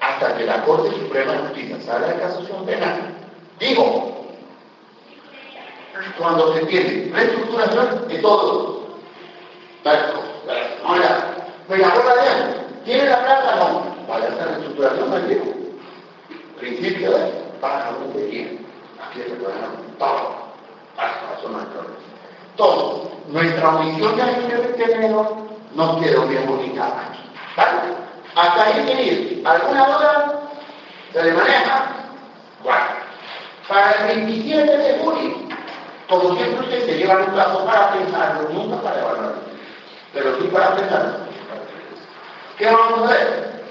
A: hasta que la Corte Suprema de Justicia sala de casación penal. Digo, cuando se tiene reestructuración de todo. Ahora, me la bola de ¿Tiene la plata? No. Para esta reestructuración me digo. Principio de para la montería. Aquí se puede todo. Hasta no hay problema. Todo. Nuestra omisión de tener nos quedó bien bonita aquí. ¿Vale? Hasta ahí tiene ¿Alguna duda? ¿Se le maneja? Bueno. Para el 27 de julio, como siempre ustedes se llevan un plazo para pensarlo, nunca para evaluarlo, pero sí para pensarlo. ¿Qué vamos a hacer?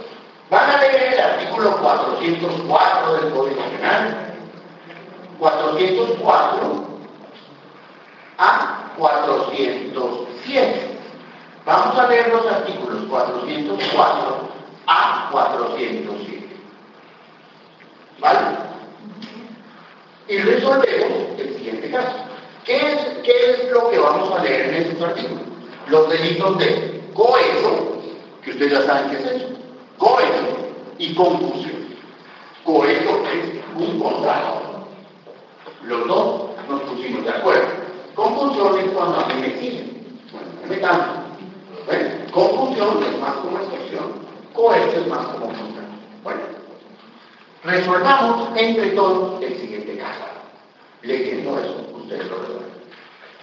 A: Van a leer el artículo 404 del Código Penal, 404 a 407. Vamos a leer los artículos 404 a 407. ¿Vale? Y resolvemos el siguiente caso. ¿Qué es, ¿Qué es lo que vamos a leer en estos artículos? Los delitos de cohecho, que ustedes ya saben qué es eso, cohecho y confusión. Cohecho es un contrato. Los dos nos pusimos de acuerdo. Confusión es cuando a mí me siguen. Bueno, me cambio. ¿Ven? Confusión es más como excepción. Cohecho es más como contrato. Bueno, resolvamos entre todos el siguiente caso. Leyendo eso, ustedes lo resuelven.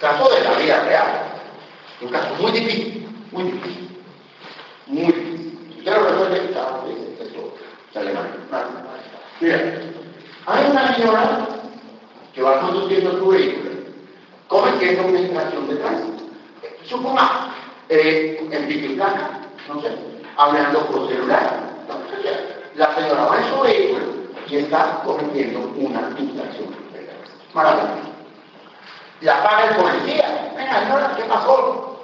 A: Caso de la vida real. Un caso muy difícil, muy difícil. Muy difícil. Usted lo resuelve, claro, esto sale mal. Mira, hay una señora que va conduciendo su vehículo, come que es una infracción de tránsito. Supongamos, eh, en bicicleta, no sé, hablando por celular. La señora va en su vehículo y está cometiendo una infracción. Maravilloso. La paga el policía. Venga, señora, ¿qué pasó?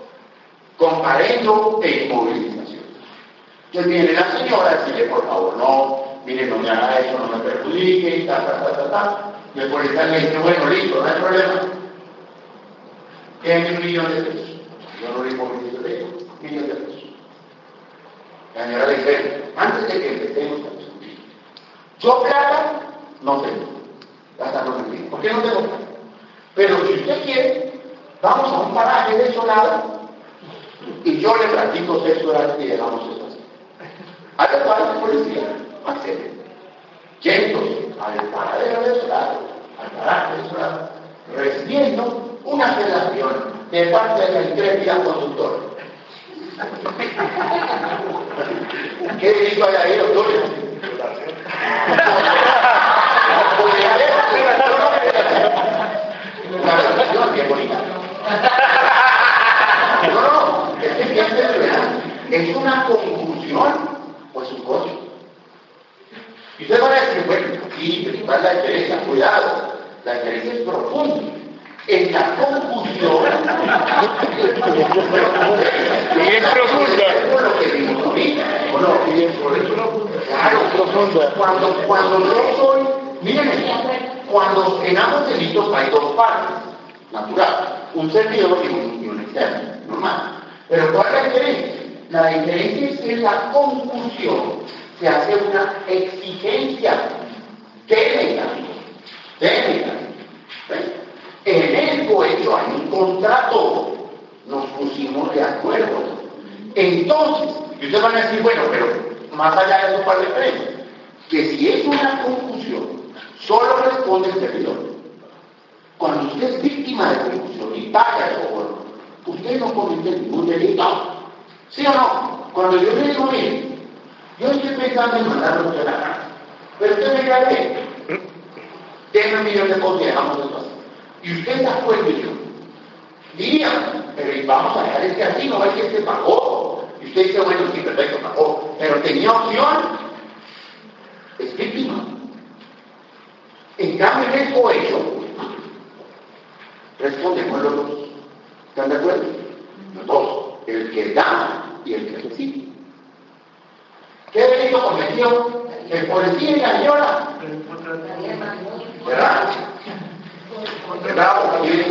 A: Comparendo e inmovilización. Entonces viene la señora a decirle, por favor, no, mire, no me haga eso, no me perjudique, y tal, tal, tal, tal. Y el policía le dice, bueno, listo, no hay problema. ¿Qué un millón de pesos? Yo no le de eso, millón de pesos. La señora antes de que empecemos a discutir, yo plata no tengo, plata no tengo. ¿Por qué no tengo plata? Pero si usted quiere, vamos a un paraje desolado y yo le practico sexo oral y dejamos eso así. A lo cual el policía accede. Yéndose al paradero desolado, al paraje desolado, recibiendo una relación de parte de la intrépida conductora. ¿Qué delito hay ahí, doctor? Una relación bien bonita. No, no, es que fíjense de verdad. Es una confusión, pues un coche. Y usted va a decir, bueno, sí, principal la diferencia, cuidado, la diferencia es profunda. En la confusión,
B: Bien profunda.
A: lo que vimos ahorita, ¿o no?
B: Bien.
A: Claro,
B: profunda.
A: Cuando, cuando yo soy, miren, cuando en ambos delitos hay dos partes, natural, un servidor y un, y un externo, normal. Pero ¿cuál es la diferencia? La diferencia es que en la concusión se hace una exigencia técnica, técnica. ¿ves? En el cohecho hay un contrato, nos pusimos de acuerdo. Entonces, y ustedes van a decir, bueno, pero más allá de eso, ¿cuál es la diferencia? Que si es una confusión, solo responde el servidor. Cuando usted es víctima de confusión y paga el soborno, usted no comete ningún delito. ¿Sí o no? Cuando yo le digo, mire, yo estoy pensando en mandarlo a la casa, pero usted me cae bien. Denme un millón de cosas y dejamos esto así. Y usted sacó el millón. Diría, pero y vamos a dejar este así, no es que este pagó. Y usted dice, bueno, sí, perfecto, pagó. Pero tenía opción. Es víctima. En cambio, en el cohecho, respondemos los dos. ¿Están de acuerdo? Los dos. El que da y el que recibe. ¿Qué delito cometió el policía y la señora? ¿Verdad? كنت بعرف إيه